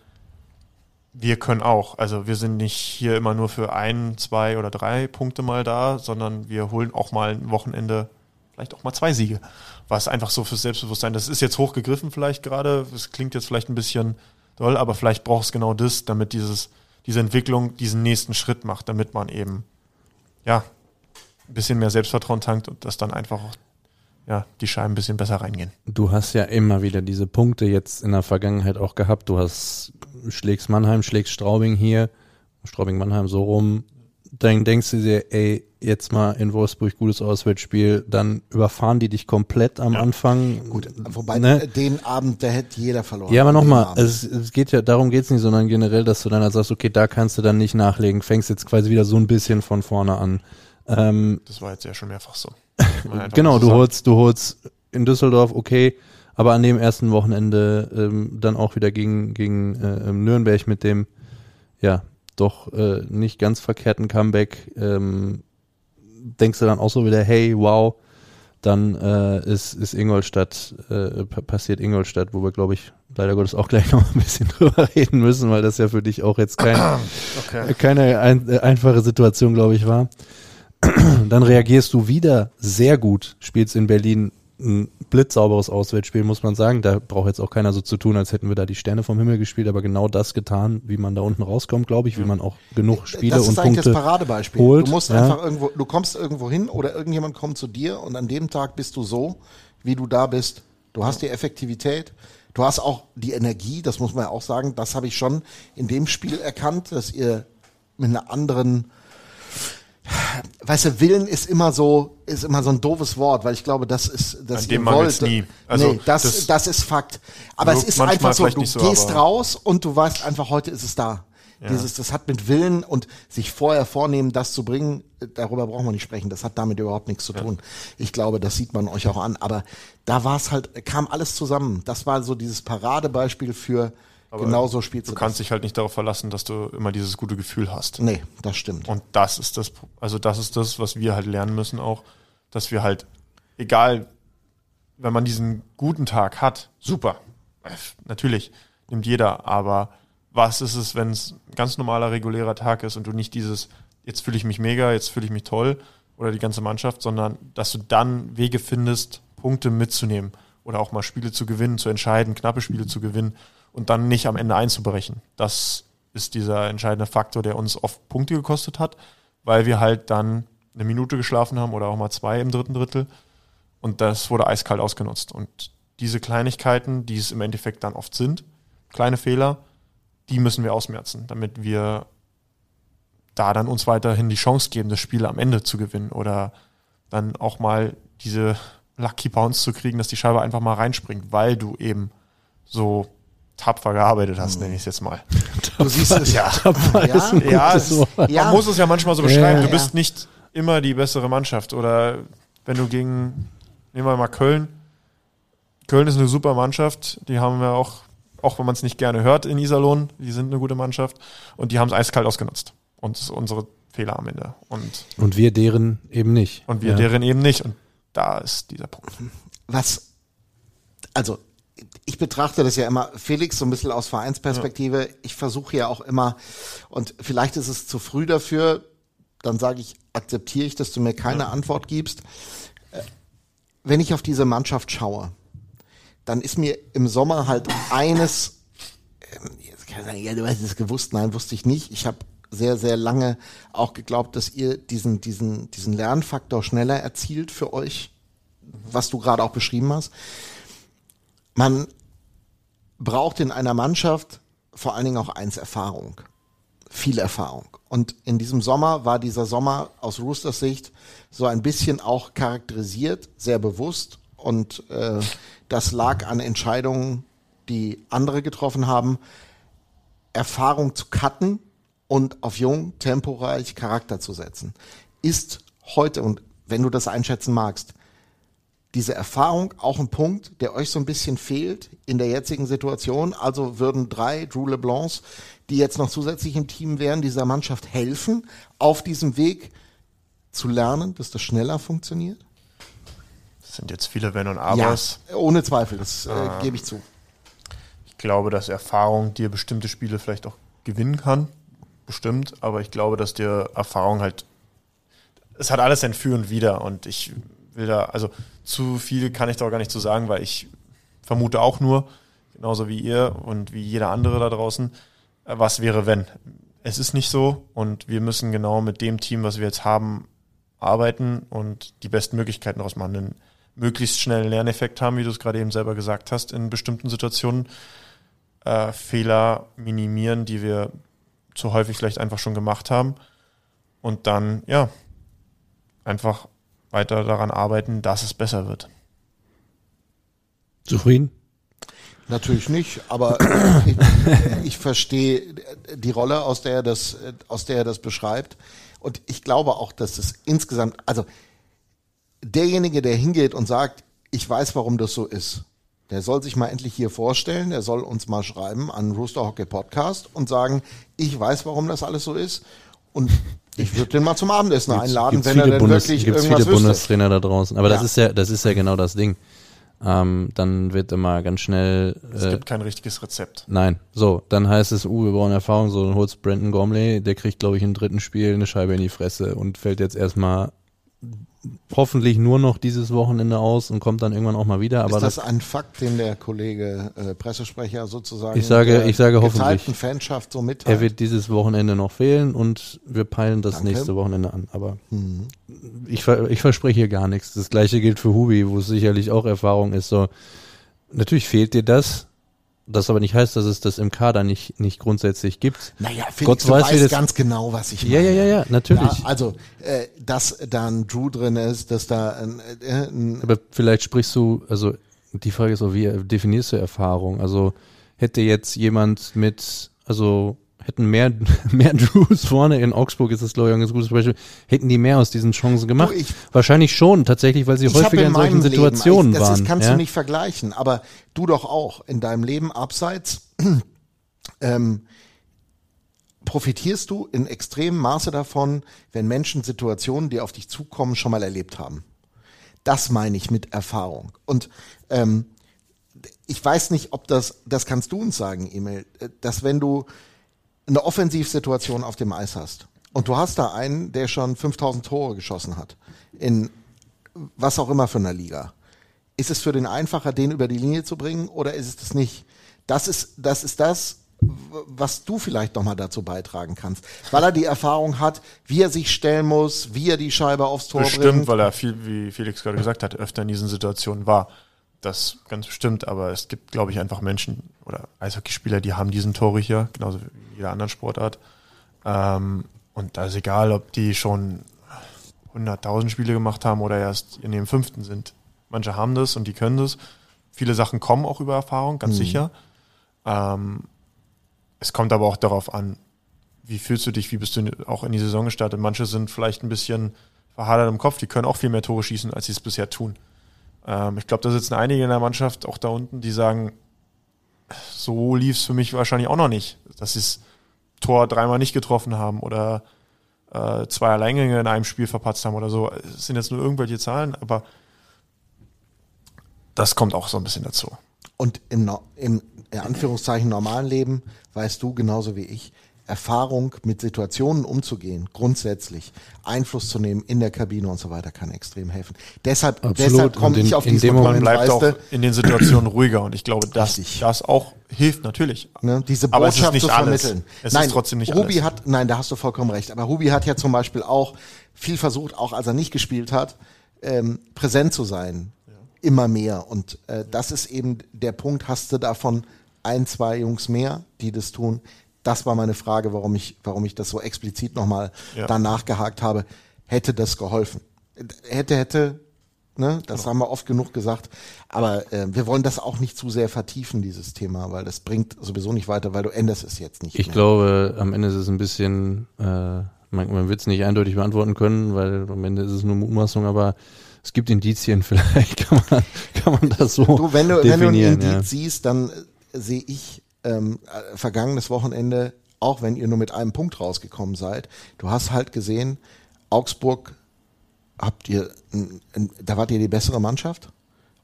wir können auch. Also wir sind nicht hier immer nur für ein, zwei oder drei Punkte mal da, sondern wir holen auch mal ein Wochenende, vielleicht auch mal zwei Siege. Was einfach so fürs Selbstbewusstsein, das ist jetzt hochgegriffen vielleicht gerade, das klingt jetzt vielleicht ein bisschen doll, aber vielleicht braucht es genau das, damit dieses, diese Entwicklung diesen nächsten Schritt macht, damit man eben, ja, ein bisschen mehr Selbstvertrauen tankt und das dann einfach auch, ja, die Scheiben ein bisschen besser reingehen. Du hast ja immer wieder diese Punkte jetzt in der Vergangenheit auch gehabt. Du hast schlägst Mannheim, schlägst Straubing hier, Straubing Mannheim so rum. Dann denkst du dir, ey, jetzt mal in Wolfsburg gutes Auswärtsspiel, dann überfahren die dich komplett am Anfang. Gut, wobei Ne? den Abend, der hätte jeder verloren. Ja, aber nochmal, es, es geht ja, darum geht's nicht, sondern generell, dass du dann halt sagst, okay, da kannst du dann nicht nachlegen, fängst jetzt quasi wieder so ein bisschen von vorne an. Ähm, Das war jetzt ja schon mehrfach so. Genau, du holst, du holst in Düsseldorf, okay, aber an dem ersten Wochenende ähm, dann auch wieder gegen, gegen äh, Nürnberg mit dem, ja, doch äh, nicht ganz verkehrten Comeback, ähm, denkst du dann auch so wieder, hey, wow, dann äh, ist, ist Ingolstadt, äh, pa- passiert Ingolstadt, wo wir, glaube ich, leider Gottes auch gleich noch ein bisschen drüber reden müssen, weil das ja für dich auch jetzt kein, Okay. keine ein, einfache Situation, glaube ich, war. Dann reagierst du wieder sehr gut, spielst in Berlin ein blitzsauberes Auswärtsspiel, muss man sagen. Da braucht jetzt auch keiner so zu tun, als hätten wir da die Sterne vom Himmel gespielt, aber genau das getan, wie man da unten rauskommt, glaube ich, wie man auch genug Spiele das ist und Punkte das Paradebeispiel. holt. du musst ja. einfach irgendwo, du kommst irgendwo hin oder irgendjemand kommt zu dir und an dem Tag bist du so, wie du da bist. Du hast die Effektivität, du hast auch die Energie, das muss man ja auch sagen, das habe ich schon in dem Spiel erkannt, dass ihr mit einer anderen Weißt du, Willen ist immer so, ist immer so ein doofes Wort, weil ich glaube, das ist, das An dem mangelt's nie. Also, nee, das, das, das- ist Fakt. Aber es ist einfach so, du so, gehst raus und du weißt einfach, heute ist es da. Dieses, das hat mit Willen und sich vorher vornehmen, das zu bringen, darüber brauchen wir nicht sprechen. Das hat damit überhaupt nichts zu tun. Ich glaube, das sieht man euch auch an. Aber da war es halt, kam alles zusammen. Das war so dieses Paradebeispiel für genauso spielst Du du kannst dich halt nicht darauf verlassen, dass du immer dieses gute Gefühl hast. das. Nee, das stimmt. Und das ist das, also das ist das, was wir halt lernen müssen auch, dass wir halt, egal, wenn man diesen guten Tag hat, super, natürlich, nimmt jeder, aber was ist es, wenn es ein ganz normaler, regulärer Tag ist und du nicht dieses, jetzt fühle ich mich mega, jetzt fühle ich mich toll oder die ganze Mannschaft, sondern dass du dann Wege findest, Punkte mitzunehmen oder auch mal Spiele zu gewinnen, zu entscheiden, knappe Spiele zu gewinnen und dann nicht am Ende einzubrechen. Das ist dieser entscheidende Faktor, der uns oft Punkte gekostet hat, weil wir halt dann eine Minute geschlafen haben oder auch mal zwei im dritten Drittel und das wurde eiskalt ausgenutzt. Und diese Kleinigkeiten, die es im Endeffekt dann oft sind, kleine Fehler, die müssen wir ausmerzen, damit wir da dann uns weiterhin die Chance geben, das Spiel am Ende zu gewinnen oder dann auch mal diese Lucky Bounce zu kriegen, dass die Scheibe einfach mal reinspringt, weil du eben so tapfer gearbeitet hast, nenne ich es jetzt mal. Du siehst es ja. Ja, gutes es-. Ja. Man muss es ja manchmal so beschreiben, Ja, du bist nicht immer die bessere Mannschaft. Oder wenn du gegen, nehmen wir mal Köln. Köln ist eine super Mannschaft, die haben wir auch, auch wenn man es nicht gerne hört in Iserlohn, die sind eine gute Mannschaft und die haben es eiskalt ausgenutzt. Und das ist unsere Fehler am Ende. Und, Und wir deren eben nicht. und wir ja. deren eben nicht. Und da ist dieser Punkt. was, also ich betrachte das ja immer, Felix, so ein bisschen aus Vereinsperspektive. Ich versuche ja auch immer, und vielleicht ist es zu früh dafür, dann sage ich, akzeptiere ich, dass du mir keine Antwort gibst. Äh, Wenn ich auf diese Mannschaft schaue, dann ist mir im Sommer halt eines, jetzt kann ich sagen, ja, du hast es gewusst, nein, wusste ich nicht. Ich habe sehr, sehr lange auch geglaubt, dass ihr diesen, diesen, diesen Lernfaktor schneller erzielt für euch, was du gerade auch beschrieben hast. Man braucht in einer Mannschaft vor allen Dingen auch eins Erfahrung. Viel Erfahrung. Und in diesem Sommer war dieser Sommer aus Roosters Sicht so ein bisschen auch charakterisiert, sehr bewusst. Und äh, das lag an Entscheidungen, die andere getroffen haben, Erfahrung zu cutten und auf jung, temporeich Charakter zu setzen. Ist heute, und wenn du das einschätzen magst, diese Erfahrung auch ein Punkt, der euch so ein bisschen fehlt in der jetzigen Situation? Also würden drei Drew LeBlancs, die jetzt noch zusätzlich im Team wären, dieser Mannschaft helfen, auf diesem Weg zu lernen, dass das schneller funktioniert? Das sind jetzt viele Wenn und Abers. Ja, ohne Zweifel, das äh, gebe ich zu. Ich glaube, dass Erfahrung dir bestimmte Spiele vielleicht auch gewinnen kann. Bestimmt. Aber ich glaube, dass dir Erfahrung halt. Es hat alles ein Für und Wider. Und ich will da, also zu viel kann ich da auch gar nicht zu sagen, weil ich vermute auch nur, genauso wie ihr und wie jeder andere da draußen, äh, was wäre, wenn. Es ist nicht so und wir müssen genau mit dem Team, was wir jetzt haben, arbeiten und die besten Möglichkeiten daraus machen. Einen möglichst schnellen Lerneffekt haben, wie du es gerade eben selber gesagt hast, in bestimmten Situationen. Äh, Fehler minimieren, die wir zu häufig vielleicht einfach schon gemacht haben. Und dann, ja, einfach weiter daran arbeiten, dass es besser wird. Zufrieden? Natürlich nicht, aber ich, ich verstehe die Rolle, aus der er das, aus der er das beschreibt. Und ich glaube auch, dass es insgesamt, also derjenige, der hingeht und sagt, ich weiß, warum das so ist, der soll sich mal endlich hier vorstellen, der soll uns mal schreiben an Rooster Hockey Podcast und sagen, ich weiß, warum das alles so ist. Und ich würde den mal zum Abendessen Gibt's- einladen, gibt's wenn er viele denn Bundes, wirklich gibt's irgendwas viele wüsste. Bundestrainer da draußen. Aber das Ja. ist ja, das ist ja genau das Ding. Ähm, dann wird immer ganz schnell. Es Äh, gibt kein richtiges Rezept. nein, so, dann heißt es, uh, wir brauchen Erfahrung. So, dann holst Brandon Gormley, der kriegt, glaube ich, im dritten Spiel eine Scheibe in die Fresse und fällt jetzt erstmal hoffentlich nur noch dieses Wochenende aus und kommt dann irgendwann auch mal wieder. Aber ist das, das, ein Fakt, den der Kollege äh, Pressesprecher sozusagen Ich sage- der ich sage hoffentlich. Fanschaft so mitteilt? er wird dieses Wochenende noch fehlen und wir peilen das Danke. nächste Wochenende an. Aber ich, ver- ich verspreche hier gar nichts. Das gleiche gilt für Hubi, wo es sicherlich auch Erfahrung ist. So, natürlich fehlt dir das. Das aber nicht heißt, dass es das im Kader nicht, nicht grundsätzlich gibt. Naja, Felix, Gott du weiß, wie weißt das- ganz genau, was ich Ja, meine. ja, ja, ja, natürlich. Ja, also, äh, dass da ein Drew drin ist, dass da ein, äh, ein Aber vielleicht sprichst du, also die Frage ist auch, wie definierst du Erfahrung? Also hätte jetzt jemand mit, also hätten mehr, mehr Drews vorne in Augsburg, ist das glaube ich ein ganz gutes Beispiel, hätten die mehr aus diesen Chancen gemacht? ich- Wahrscheinlich schon, tatsächlich, weil sie häufiger in solchen meinem Situationen Leben, ich, das waren. Ist, kannst ja? du nicht vergleichen, aber du doch auch in deinem Leben abseits ähm, profitierst du in extremem Maße davon, wenn Menschen Situationen, die auf dich zukommen, schon mal erlebt haben. Das meine ich mit Erfahrung. Und ähm, ich weiß nicht, ob das, das kannst du uns sagen, Emil, äh, dass wenn du eine Offensivsituation auf dem Eis hast und du hast da einen, der schon 5000 Tore geschossen hat, in was auch immer für einer Liga, ist es für den einfacher, den über die Linie zu bringen oder ist es das nicht? Das ist das, ist das was du vielleicht nochmal dazu beitragen kannst, weil er die Erfahrung hat, wie er sich stellen muss, wie er die Scheibe aufs Tor Bestimmt, bringt. weil er viel, wie Felix gerade gesagt hat, öfter in diesen Situationen war. Das ganz bestimmt, aber es gibt, glaube ich, einfach Menschen oder Eishockeyspieler, die haben diesen Tore hier, genauso wie in jeder anderen Sportart. Ähm, und da ist egal, ob die schon 100.000 Spiele gemacht haben oder erst in dem fünften sind. Manche haben das und die können das. Viele Sachen kommen auch über Erfahrung, ganz sicher. Ähm, es kommt aber auch darauf an, wie fühlst du dich, wie bist du auch in die Saison gestartet. Manche sind vielleicht ein bisschen verhadert im Kopf, die können auch viel mehr Tore schießen, als sie es bisher tun. Ähm, ich glaube, da sitzen einige in der Mannschaft, auch da unten, die sagen, so lief es für mich wahrscheinlich auch noch nicht, dass sie das Tor dreimal nicht getroffen haben oder äh, zwei Alleingänge in einem Spiel verpatzt haben oder so. Es sind jetzt nur irgendwelche Zahlen, aber das kommt auch so ein bisschen dazu. Und im, im in Anführungszeichen normalen Leben weißt du genauso wie ich, Erfahrung mit Situationen umzugehen, grundsätzlich Einfluss zu nehmen in der Kabine und so weiter, kann extrem helfen. Deshalb, Absolut. deshalb komme ich auf in diesen dem Man Moment, bleibt auch in den Situationen ruhiger und ich glaube, dass Richtig. das auch hilft natürlich. ne, diese Aber es ist Botschaft nicht zu alles. vermitteln. Es nein, ist trotzdem nicht Ruby alles. hat, nein, da hast du vollkommen recht. Aber Ruby hat ja zum Beispiel auch viel versucht, auch als er nicht gespielt hat, ähm, präsent zu sein. Immer mehr. Und äh, das ist eben der Punkt, hast du davon ein, zwei Jungs mehr, die das tun. Das war meine Frage, warum ich, warum ich das so explizit nochmal Ja. danach gehakt habe. Hätte das geholfen? Hätte, hätte, ne? Das Genau. haben wir oft genug gesagt. Aber äh, wir wollen das auch nicht zu sehr vertiefen, dieses Thema, weil das bringt sowieso nicht weiter, weil du änderst es jetzt nicht Ich mehr. glaube, am Ende ist es ein bisschen, äh, man, man wird es nicht eindeutig beantworten können, weil am Ende ist es nur Mutmaßung, aber Es gibt Indizien, vielleicht kann man, kann man das so Du, wenn du, wenn du ein definieren. Indiz ja. siehst, dann äh, sehe ich ähm, äh, vergangenes Wochenende, auch wenn ihr nur mit einem Punkt rausgekommen seid, du hast halt gesehen, Augsburg habt ihr, da wart ihr die bessere Mannschaft,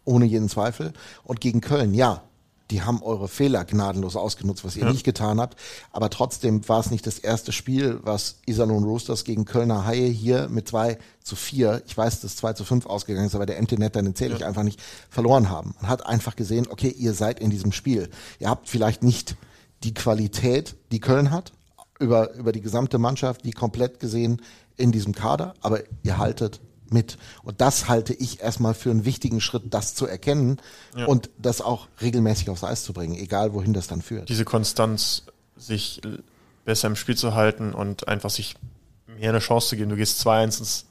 ohne jeden Zweifel. Und gegen Köln, ja, die haben eure Fehler gnadenlos ausgenutzt, was ihr nicht getan habt. Aber trotzdem war es nicht das erste Spiel, was Iserlohn Roosters gegen Kölner Haie hier mit 2 zu 4, ich weiß, dass 2 zu 5 ausgegangen ist, aber der Empty Net, den zähle ich einfach nicht, verloren haben. Man hat einfach gesehen, okay, ihr seid in diesem Spiel. Ihr habt vielleicht nicht die Qualität, die Köln hat, über, über die gesamte Mannschaft, die komplett gesehen in diesem Kader, aber ihr haltet mit. Und das halte ich erstmal für einen wichtigen Schritt, das zu erkennen und das auch regelmäßig aufs Eis zu bringen, egal wohin das dann führt. Diese Konstanz, sich besser im Spiel zu halten und einfach sich mehr eine Chance zu geben. Du gehst 2-1 ins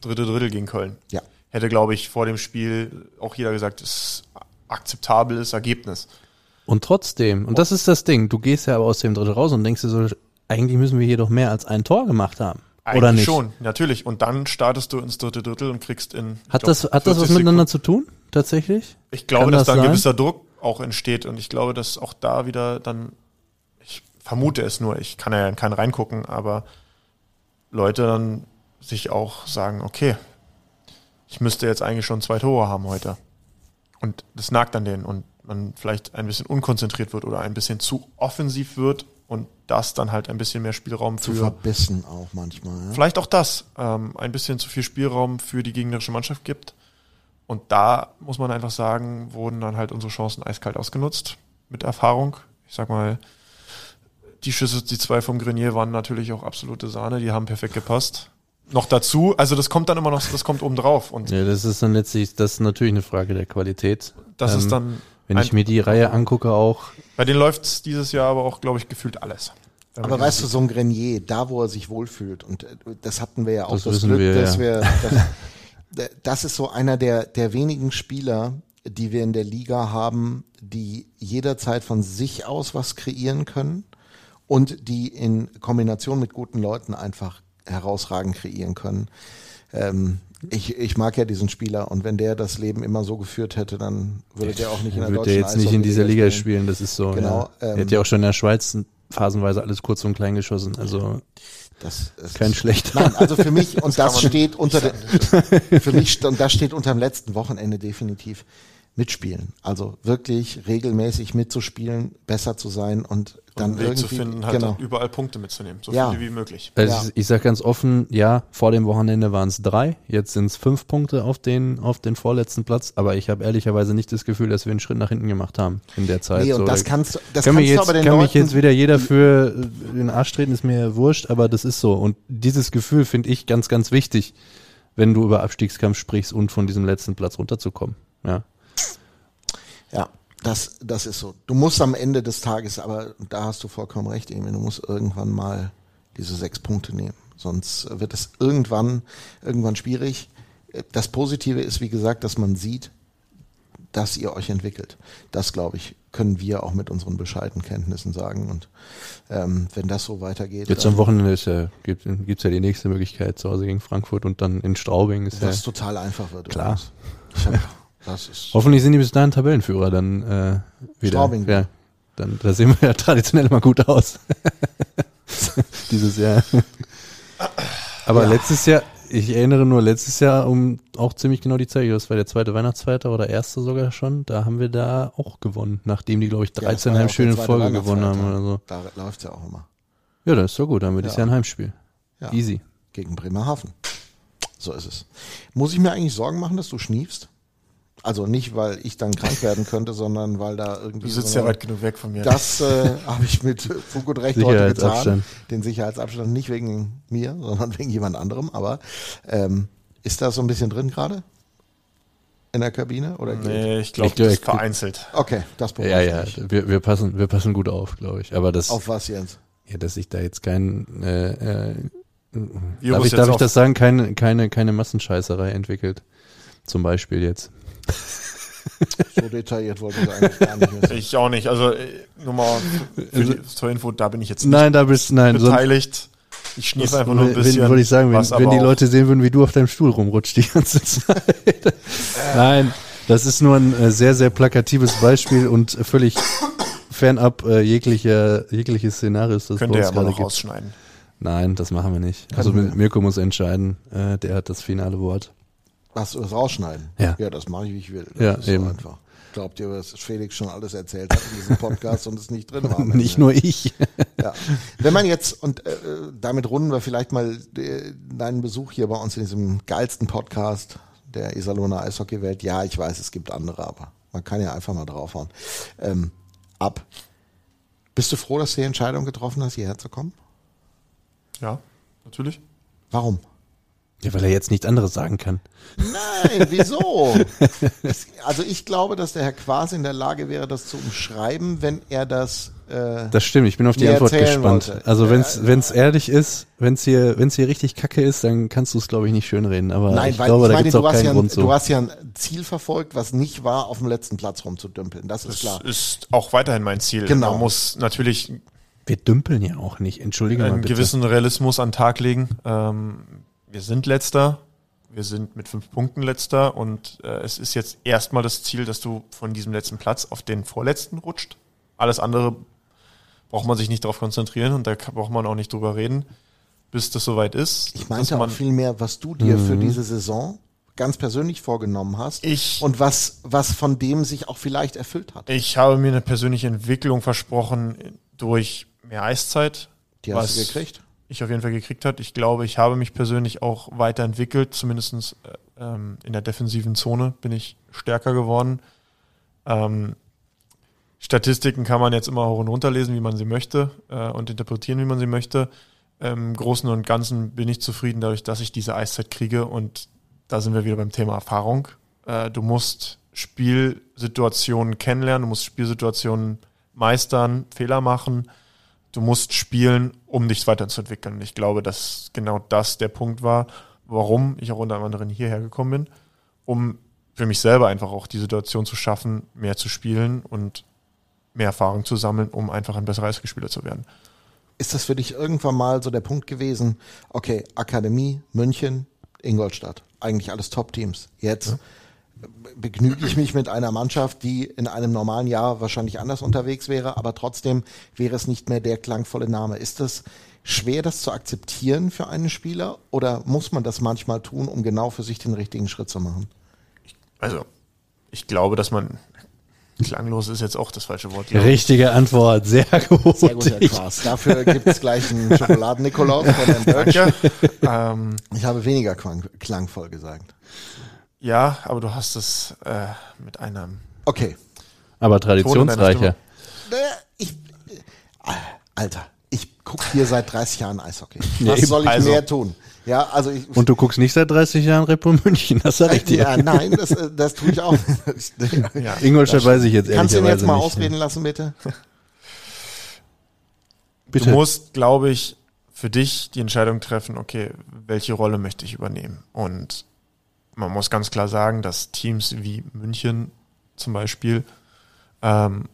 dritte Drittel gegen Köln. Ja. Hätte, glaube ich, vor dem Spiel auch jeder gesagt, ist akzeptables Ergebnis. Und trotzdem, und das ist das Ding, du gehst ja aber aus dem Drittel raus und denkst dir so, eigentlich müssen wir hier doch mehr als ein Tor gemacht haben. Eigentlich Oder nicht? schon, natürlich. Und dann startest du ins dritte Drittel und kriegst in. Hat glaub, das, hat das 40 was miteinander Sekunden- zu tun, tatsächlich? Ich glaube, Kann dass das da ein sein? gewisser Druck auch entsteht und ich glaube, dass auch da wieder dann, ich vermute es nur, ich kann ja in keinen reingucken, aber Leute dann sich auch sagen, okay, ich müsste jetzt eigentlich schon zwei Tore haben heute. Und das nagt an denen und man vielleicht ein bisschen unkonzentriert wird oder ein bisschen zu offensiv wird und das dann halt ein bisschen mehr Spielraum Zu für verbissen auch manchmal. Ja? vielleicht auch das, ähm, ein bisschen zu viel Spielraum für die gegnerische Mannschaft gibt. Und da muss man einfach sagen, wurden dann halt unsere Chancen eiskalt ausgenutzt mit Erfahrung. Ich sag mal, die Schüsse, die zwei vom Grenier waren natürlich auch absolute Sahne, die haben perfekt gepasst. Noch dazu, also das kommt dann immer noch, das kommt oben drauf. Und Ja, das ist dann letztlich, das ist natürlich eine Frage der Qualität. das Ähm, ist dann, Wenn ich ein- mir die Reihe angucke auch, bei denen läuft's dieses Jahr aber auch, glaube ich, gefühlt alles. Aber weißt du, so ein Grenier, da wo er sich wohlfühlt, und äh, das hatten wir ja auch Das das, Glück, wir, dass ja. wir, das, das ist so einer der, der wenigen Spieler, die wir in der Liga haben, die jederzeit von sich aus was kreieren können und die in Kombination mit guten Leuten einfach herausragend kreieren können. Ähm, ich, ich mag ja diesen Spieler und wenn der das Leben immer so geführt hätte, dann würde der auch nicht in der deutschen der jetzt nicht in dieser Liga spielen, das ist so. Genau, ja. ähm, er hat ja auch schon in der Schweiz phasenweise alles kurz und klein geschossen, also Das, das kein ist- schlechter. Nein, also für mich, und das, man steht unter der, für mich, und das steht unter dem letzten Wochenende definitiv mitspielen. Also wirklich regelmäßig mitzuspielen, besser zu sein und dann einen Weg irgendwie, zu finden, halt genau. überall Punkte mitzunehmen, so Ja. viele wie möglich. Also Ja. ich sag ganz offen, ja, vor dem Wochenende waren es drei, jetzt sind es fünf Punkte auf den, auf den vorletzten Platz, aber ich habe ehrlicherweise nicht das Gefühl, dass wir einen Schritt nach hinten gemacht haben in der Zeit. Nee, und So, das da kannst, das kann kannst mich du jetzt, aber den kann Leuten, mich jetzt wieder jeder für äh, den Arsch treten, ist mir wurscht, aber das ist so. Und dieses Gefühl finde ich ganz, ganz wichtig, wenn du über Abstiegskampf sprichst und von diesem letzten Platz runterzukommen. Ja. Ja, das, das ist so. Du musst am Ende des Tages, aber da hast du vollkommen recht, Emil, du musst irgendwann mal diese sechs Punkte nehmen. Sonst wird es irgendwann, irgendwann schwierig. Das Positive ist, wie gesagt, dass man sieht, dass ihr euch entwickelt. Das, glaube ich, können wir auch mit unseren bescheidenen Kenntnissen sagen. Und ähm, wenn das so weitergeht, Jetzt am Wochenende ist ja, gibt es ja die nächste Möglichkeit zu Hause gegen Frankfurt und dann in Straubing ist ja. was total einfach wird. Klar. Das ist Hoffentlich sind die bis dahin Tabellenführer dann äh, wieder. Straubing. Ja, dann da sehen wir ja traditionell immer gut aus. Dieses Jahr. Aber Ja. letztes Jahr, ich erinnere nur letztes Jahr um auch ziemlich genau die Zeit, das war der zweite Weihnachtsfeiertag oder erste sogar schon, da haben wir da auch gewonnen, nachdem die, glaube ich, Ja, das 13 war ja Heimspiele in Folge gewonnen haben oder so. Da läuft ja auch immer. Ja, das ist doch gut, dann haben wir dieses Ja. Ein Heimspiel. Ja. Easy. gegen Bremerhaven. So ist es. Muss ich mir eigentlich Sorgen machen, dass du schniefst? Also nicht, weil ich dann krank werden könnte, sondern weil da irgendwie. Du sitzt so ja eine- weit genug weg von mir. Das äh, habe ich mit Fug und Recht heute getan. Sicherheitsabstand. Den Sicherheitsabstand nicht wegen mir, sondern wegen jemand anderem. Aber ähm, ist da so ein bisschen drin gerade? In der Kabine? Oder geht? nee, ich glaube, das ist vereinzelt. Okay, das beruhigt Ja, ja, wir, wir, passen, wir passen gut auf, glaube ich. Aber das, Auf was, Jens? ja, dass ich da jetzt kein, äh, äh, darf ich, darf ich das sagen, keine, keine, keine Massenscheißerei entwickelt. Zum Beispiel jetzt. So detailliert wollte ich eigentlich gar nicht wissen. Ich auch nicht. Also äh, nur mal für die, zur Info, da bin ich jetzt nicht Nein, da bist nein, beteiligt. Ich schniefe einfach nur ein wenn, bisschen. Würde ich sagen, wenn, wenn aber die Leute sehen würden, wie du auf deinem Stuhl rumrutscht die ganze Zeit. Nein, das ist nur ein äh, sehr, sehr plakatives Beispiel und völlig fernab äh, jeglicher, jegliches Szenarios, das Könnt ihr ja mal gerade noch gibt. rausschneiden. Nein, das machen wir nicht. Also. Mirko muss entscheiden, äh, der hat das finale Wort. Was, das rausschneiden? Ja. Ja, das mache ich, wie ich will. Das Ja, ist so eben. einfach. Glaubt ihr, was Felix schon alles erzählt hat in diesem Podcast und es nicht drin war? Nicht nur ich. Ja. Wenn man jetzt, und äh, damit runden wir vielleicht mal äh, deinen Besuch hier bei uns in diesem geilsten Podcast der Iserlohner Eishockeywelt. Ja, ich weiß, es gibt andere, aber man kann ja einfach mal draufhauen. Ähm, ab. Bist du froh, dass du die Entscheidung getroffen hast, hierher zu kommen? Ja, natürlich. Warum? Ja, weil er jetzt nichts anderes sagen kann. Nein, wieso? Es- also ich glaube, dass der Herr Quasi in der Lage wäre, das zu umschreiben, wenn er das äh, Das stimmt, ich bin auf die Antwort gespannt. wollte. Also Ja, wenn's wenn's ehrlich ist, wenn's hier wenn's hier richtig kacke ist, dann kannst du es glaube ich nicht schönreden, aber Nein, ich weil glaube, ich da meine, gibt's auch du hast, keinen ja ein, Grund so. du hast ja ein Ziel verfolgt, was nicht war, auf dem letzten Platz rumzudümpeln. Das ist Das klar. ist auch weiterhin mein Ziel. Genau. Man muss natürlich Wir dümpeln ja auch nicht, entschuldige mal einen bitte. gewissen Realismus an den Tag legen. Ähm, wir sind letzter, wir sind mit fünf Punkten letzter und äh, es ist jetzt erstmal das Ziel, dass du von diesem letzten Platz auf den vorletzten rutscht. Alles andere braucht man sich nicht darauf konzentrieren und da braucht man auch nicht drüber reden, bis das soweit ist. Ich meinte auch man, viel mehr, was du dir für diese Saison ganz persönlich vorgenommen hast Ich- und was, was von dem sich auch vielleicht erfüllt hat. ich habe mir eine persönliche Entwicklung versprochen durch mehr Eiszeit. Die hast was du gekriegt? Ich auf jeden Fall gekriegt hat. Ich glaube, ich habe mich persönlich auch weiterentwickelt, zumindest äh, ähm, in der defensiven Zone bin ich stärker geworden. Ähm, Statistiken kann man jetzt immer hoch und runter lesen, wie man sie möchte äh, und interpretieren, wie man sie möchte. Im Großen und Ganzen bin ich zufrieden dadurch, dass ich diese Eiszeit kriege und da sind wir wieder beim Thema Erfahrung. Äh, du musst Spielsituationen kennenlernen, du musst Spielsituationen meistern, Fehler machen, du musst spielen, um dich weiterzuentwickeln. Und ich glaube, dass genau das der Punkt war, warum ich auch unter anderem hierher gekommen bin, um für mich selber einfach auch die Situation zu schaffen, mehr zu spielen und mehr Erfahrung zu sammeln, um einfach ein besserer Eishockeyspieler zu werden. Ist das für dich irgendwann mal so der Punkt gewesen, okay, Akademie, München, Ingolstadt, eigentlich alles Top-Teams. Jetzt begnüge ich mich mit einer Mannschaft, die in einem normalen Jahr wahrscheinlich anders unterwegs wäre, aber trotzdem wäre es nicht mehr der klangvolle Name. Ist das schwer, das zu akzeptieren für einen Spieler oder muss man das manchmal tun, um genau für sich den richtigen Schritt zu machen? Also, ich glaube, dass man klanglos ist jetzt auch das falsche Wort. glaube ich. Richtige Antwort, sehr gut. Sehr gut, Herr Quas. Dafür gibt es gleich einen Schokoladen-Nikolaus von Herrn. Danke. ähm, Ich habe weniger klang, klangvoll gesagt. Ja, aber du hast es äh, mit einem Okay. Aber traditionsreicher. Äh, Ich, äh, Alter, ich gucke hier seit 30 Jahren Eishockey. Was eben. soll ich Also. mehr tun? Ja, also ich. Und du guckst nicht seit 30 Jahren Red Bull München, das sag ich dir. ja, nein, das, äh, das tue ich auch. Ja. Ingolstadt weiß ich jetzt Kannst du ihn jetzt ehrlicherweise mal nicht. ausreden lassen, bitte? Bitte. Du musst, glaube ich, für dich die Entscheidung treffen, okay, welche Rolle möchte ich übernehmen? Und man muss ganz klar sagen, dass Teams wie München zum Beispiel, ähm,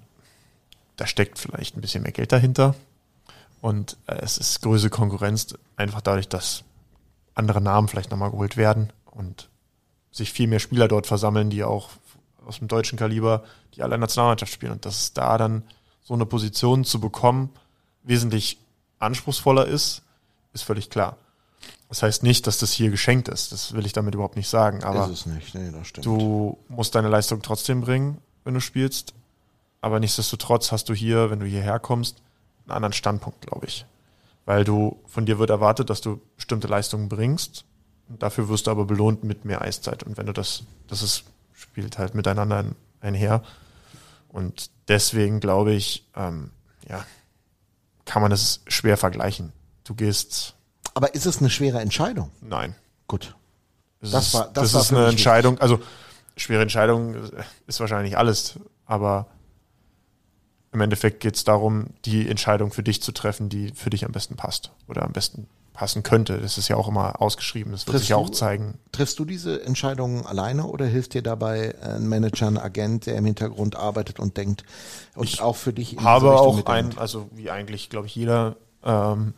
da steckt vielleicht ein bisschen mehr Geld dahinter. Und äh, es ist größere Konkurrenz, einfach dadurch, dass andere Namen vielleicht nochmal geholt werden und sich viel mehr Spieler dort versammeln, die auch aus dem deutschen Kaliber, die alle in der Nationalmannschaft spielen. Und dass es da dann so eine Position zu bekommen, wesentlich anspruchsvoller ist, ist völlig klar. Das heißt nicht, dass das hier geschenkt ist. Das will ich damit überhaupt nicht sagen. Aber ist es nicht. Nee, das stimmt. du musst deine Leistung trotzdem bringen, wenn du spielst. Aber nichtsdestotrotz hast du hier, wenn du hierher kommst, einen anderen Standpunkt, glaube ich. Weil du, von dir wird erwartet, dass du bestimmte Leistungen bringst. Und dafür wirst du aber belohnt mit mehr Eiszeit. Und wenn du das, das ist, spielt halt miteinander einher. Und deswegen glaube ich, ähm, ja, kann man das schwer vergleichen. Du gehst, Aber ist es eine schwere Entscheidung? nein. Gut. Das, Das ist, war- das das war ist eine Entscheidung, also schwere Entscheidung ist wahrscheinlich alles, aber im Endeffekt geht es darum, die Entscheidung für dich zu treffen, die für dich am besten passt oder am besten passen könnte. Das ist ja auch immer ausgeschrieben, das wird Triffst sich ja auch zeigen. Triffst du diese Entscheidungen alleine oder hilft dir dabei ein Manager, ein Agent, der im Hintergrund arbeitet und denkt und auch für dich in diese habe auch ein, also wie eigentlich, glaube ich, jeder, ähm,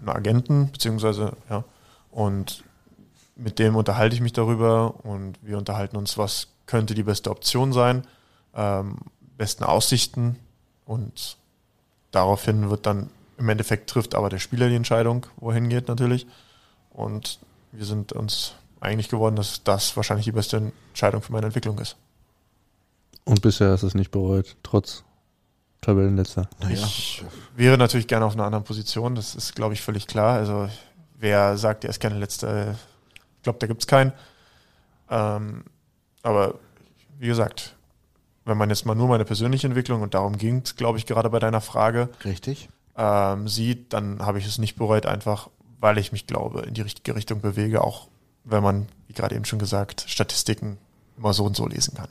einen Agenten, beziehungsweise, ja, und mit dem unterhalte ich mich darüber und wir unterhalten uns, was könnte die beste Option sein, ähm, besten Aussichten und daraufhin wird dann im Endeffekt trifft aber der Spieler die Entscheidung, wohin geht natürlich. Und wir sind uns einig geworden, dass das wahrscheinlich die beste Entscheidung für meine Entwicklung ist. Und bisher du es nicht bereut, trotz Tabellenletzter. Naja. Ich wäre natürlich gerne auf einer anderen Position, das ist, glaube ich, völlig klar. Also wer sagt, er ist keine letzte, ich glaube, da gibt es keinen. Ähm, aber wie gesagt, wenn man jetzt mal nur meine persönliche Entwicklung, und darum ging es, glaube ich, gerade bei deiner Frage, Richtig. ähm, sieht, dann habe ich es nicht bereut, einfach weil ich mich glaube, in die richtige Richtung bewege, auch wenn man, wie gerade eben schon gesagt, Statistiken immer so und so lesen kann.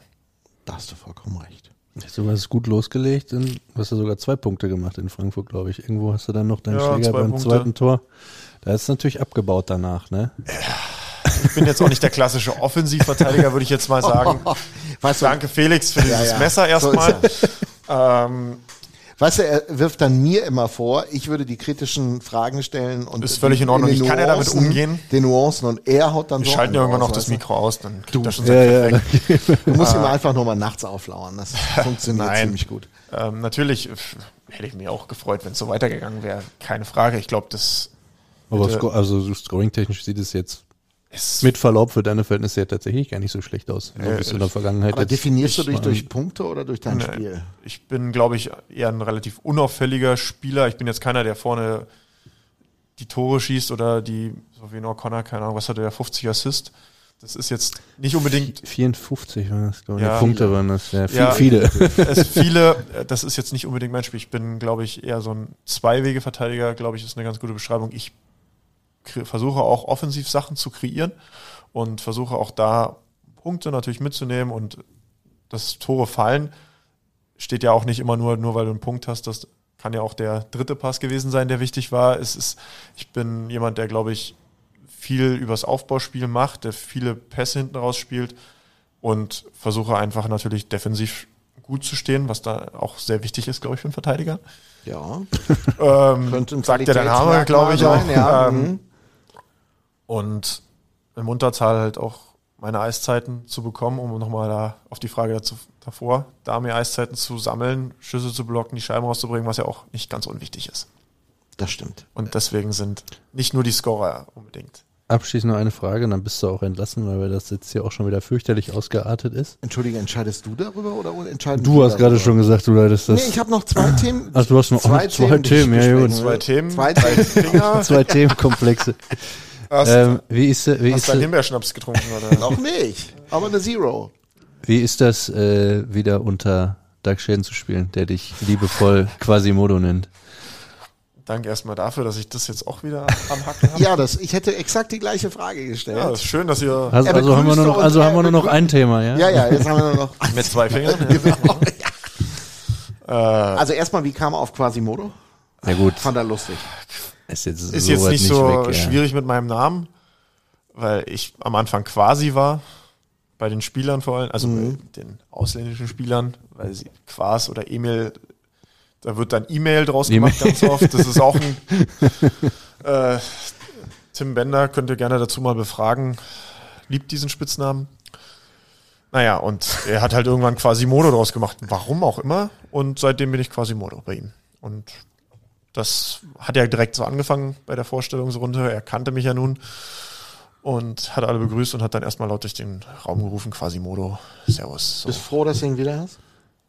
Da hast du vollkommen recht. Du hast es gut losgelegt und du hast ja sogar zwei Punkte gemacht in Frankfurt, glaube ich. Irgendwo hast du dann noch deinen Ja, Schläger zwei beim Punkte. zweiten Tor. Da ist es natürlich abgebaut danach, ne? Ich bin jetzt auch nicht der klassische Offensivverteidiger, würde ich jetzt mal sagen. Weißt du, Danke Felix für dieses Ja, ja. Messer So erstmal. ähm, Weißt du, er wirft dann mir immer vor, ich würde die kritischen Fragen stellen und Ist völlig die- in Ordnung. Ich kann ja damit Nuancen- umgehen. Den Nuancen und er haut dann wir so schalten ja irgendwann noch das? Mikro aus, dann kriegt Du. er schon Ja, ja. Du musst ihm einfach nur mal nachts auflauern. Das funktioniert ziemlich gut. Ähm, natürlich hätte ich mich auch gefreut, wenn es so weitergegangen wäre. Keine Frage. Ich glaube, das Aber also so scoring-technisch sieht es jetzt ist mit Verlaub für deine Verhältnisse ja tatsächlich gar nicht so schlecht aus. So Äh, wie es in der Vergangenheit Aber definierst du ich dich durch Punkte oder durch dein. Spiel? Ich bin, glaube ich, eher ein relativ unauffälliger Spieler. Ich bin jetzt keiner, der vorne die Tore schießt oder die, so wie in O'Connor, keine Ahnung, was hat der 50 Assist. Das ist jetzt nicht unbedingt 54 waren das, glaube ich. Ja. Punkte waren das. Ja, viel, Ja. viele. es viele, äh, das ist jetzt nicht unbedingt mein Spiel. Ich bin, glaube ich, eher so ein Zwei-Wege-Verteidiger, glaube ich, ist eine ganz gute Beschreibung. Ich versuche auch offensiv Sachen zu kreieren und versuche auch da Punkte natürlich mitzunehmen und das Tore fallen steht ja auch nicht immer nur, nur weil du einen Punkt hast, das kann ja auch der dritte Pass gewesen sein, der wichtig war. Es ist, ich bin jemand, der, glaube ich, viel übers Aufbauspiel macht, der viele Pässe hinten raus spielt und versuche einfach natürlich defensiv gut zu stehen, was da auch sehr wichtig ist, glaube ich, für einen Verteidiger. Ja. Ähm, Könnte ein sagt ja dein Name, glaube ich auch. ja. Ähm, Mhm. Und im Unterzahl halt auch meine Eiszeiten zu bekommen, um nochmal da auf die Frage dazu, davor, da mir Eiszeiten zu sammeln, Schüsse zu blocken, die Scheiben rauszubringen, was ja auch nicht ganz unwichtig ist. Das stimmt. Und deswegen sind nicht nur die Scorer unbedingt. Abschließend noch eine Frage, und dann bist du auch entlassen, weil das jetzt hier auch schon wieder fürchterlich ausgeartet ist. Entschuldige, entscheidest du darüber oder entscheiden Du wir hast gerade schon gesagt, du leitest das. Nee, ich habe noch zwei Themen. Ach, du hast noch zwei, zwei ich Themen, ja gut. Zwei Themen, Zwei Themen. Zwei Themenkomplexe. Hast, ähm, wie ist, wie, hast ist, deinen Himbeerschnaps getrunken, oder? Noch nicht, aber eine Zero. wie ist das, äh, wieder unter Doug Schäden zu spielen, der dich liebevoll Quasimodo nennt? Danke erstmal dafür, dass ich das jetzt auch wieder am Hacken habe. Ja, das, ich hätte exakt die gleiche Frage gestellt. Ja, ist schön, dass ihr Also, also haben wir nur noch, also haben wir nur noch ein Thema, ja? ja, ja, jetzt haben wir nur noch. mit zwei Fingern. Genau. äh, Also erstmal, wie kam er auf Quasimodo? Ja gut, Fand er lustig. Ist jetzt, ist so jetzt nicht so weg, ja. schwierig mit meinem Namen, weil ich am Anfang quasi war, bei den Spielern vor allem, also Mhm. bei den ausländischen Spielern, weil sie Quas oder Emil, da wird dann E-Mail draus E-Mail. gemacht ganz oft. Das ist auch ein äh, Tim Bender, könnt ihr gerne dazu mal befragen, liebt diesen Spitznamen. Naja, und er hat halt irgendwann Quasimodo draus gemacht. Warum auch immer. Und seitdem bin ich Quasimodo bei ihm. Und das hat ja direkt so angefangen bei der Vorstellungsrunde. Er kannte mich ja nun und hat alle begrüßt und hat dann erstmal laut durch den Raum gerufen, Quasimodo, Servus. So. Bist froh, dass du ihn wieder hast?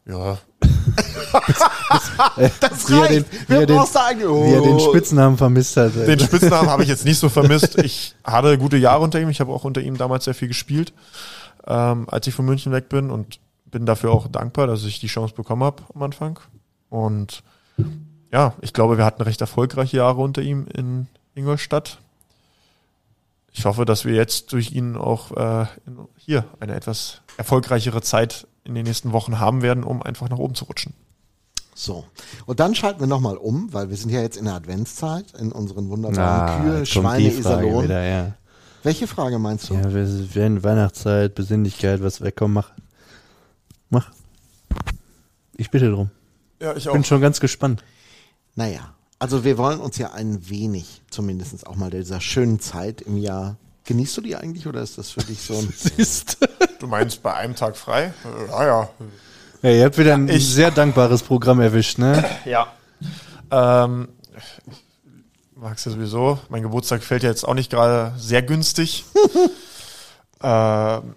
Ja, Das Wie er den, wie er den, eigentlich? wie er den Oh. Spitznamen vermisst hat. den Spitznamen habe ich jetzt nicht so vermisst. Ich hatte gute Jahre unter ihm. Ich habe auch unter ihm damals sehr viel gespielt, ähm, als ich von München weg bin und bin dafür auch dankbar, dass ich die Chance bekommen habe am Anfang. Und ja, ich glaube, wir hatten recht erfolgreiche Jahre unter ihm in Ingolstadt. Ich hoffe, dass wir jetzt durch ihn auch äh, in, hier eine etwas erfolgreichere Zeit in den nächsten Wochen haben werden, um einfach nach oben zu rutschen. So. Und dann schalten wir nochmal um, weil wir sind ja jetzt in der Adventszeit, in unseren wunderbaren Ah, Kühe, Schweine, Iserlohn. wieder, ja. Welche Frage meinst du? Ja, wir werden Weihnachtszeit, Besinnlichkeit, was wegkommt, mach. Mach. Ich bitte drum. Ja, ich Bin schon ganz gespannt. Naja, Also wir wollen uns ja ein wenig, zumindest auch mal dieser schönen Zeit im Jahr. Genießt du die eigentlich oder ist das für dich so ein... Siehst Du meinst bei einem Tag frei? Äh, Ja, ja. Ja, ihr habt wieder ein Ich- sehr dankbares Programm erwischt, ne? Ja. Ähm, magst du sowieso. Mein Geburtstag fällt ja jetzt auch nicht gerade sehr günstig. ähm,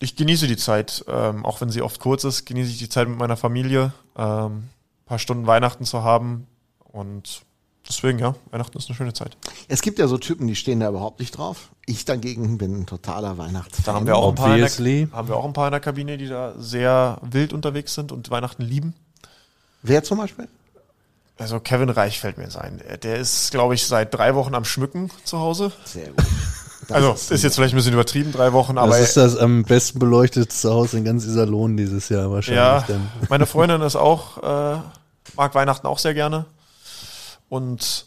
ich genieße die Zeit, ähm, auch wenn sie oft kurz ist, genieße ich die Zeit mit meiner Familie, ähm, paar Stunden Weihnachten zu haben und deswegen, ja, Weihnachten ist eine schöne Zeit. Es gibt ja so Typen, die stehen da überhaupt nicht drauf. Ich dagegen bin ein totaler Weihnachtsfan. Da haben wir auch ein paar der, haben wir auch ein paar in der Kabine, die da sehr wild unterwegs sind und Weihnachten lieben. Wer zum Beispiel? Also Kevin Reich fällt mir jetzt ein. Der ist, glaube ich, seit drei Wochen am Schmücken zu Hause. Sehr gut. Das Also ist- ist jetzt vielleicht ein bisschen übertrieben, drei Wochen, aber das ist das am besten beleuchtetste Haus in ganz Iserlohn dieses Jahr wahrscheinlich. ja, Dann. meine Freundin ist auch, äh, mag Weihnachten auch sehr gerne. Und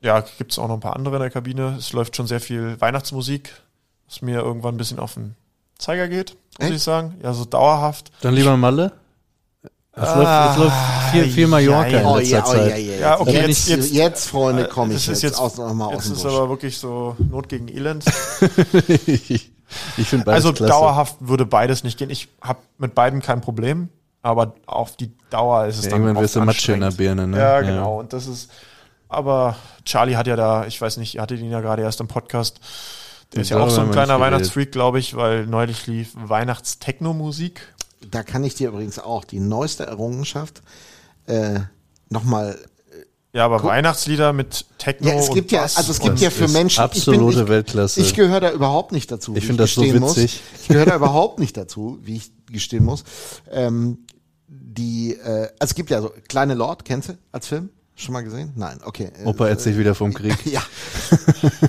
ja, gibt es auch noch ein paar andere in der Kabine. Es läuft schon sehr viel Weihnachtsmusik, was mir irgendwann ein bisschen auf den Zeiger geht, muss Echt? ich sagen. Ja, so dauerhaft. Dann lieber Malle. Es läuft, es läuft viel, viel Mallorca ja, in Oh letzter ja, oh Zeit. ja, ja. Ja, okay, jetzt, jetzt- jetzt, jetzt- Freunde, komme ich jetzt, jetzt, aus, nochmal aus jetzt dem ist Busch. aber wirklich so Not gegen Elend. ich ich finde beides Also klasse. dauerhaft würde beides nicht gehen. Ich habe mit beiden kein Problem, aber auf die Dauer ist es Ja, dann irgendwann wirst du Matsche in der. Birne, ne? Ja, genau. Und das ist, aber Charlie hat ja da, ich weiß nicht, ihr hattet ihn ja gerade erst im Podcast. Der ist ja auch so ein kleiner. Weihnachtsfreak, glaube ich, weil neulich lief Weihnachtstechno-Musik. Da kann ich dir übrigens auch die neueste Errungenschaft äh, nochmal. Ja, aber Weihnachtslieder mit Techno Ja, es gibt und ja, also es gibt ja für Menschen. absolute ich Weltklasse. Ich gehöre da überhaupt nicht dazu. Ich wie finde das so gestehen muss. witzig. Ich gehöre da überhaupt nicht dazu, wie ich gestehen muss. Ähm, die, äh, also es gibt ja so Kleine Lord, kennst du als Film? Schon mal gesehen? Nein, okay. Äh, Opa erzählt wieder vom Krieg. Ja,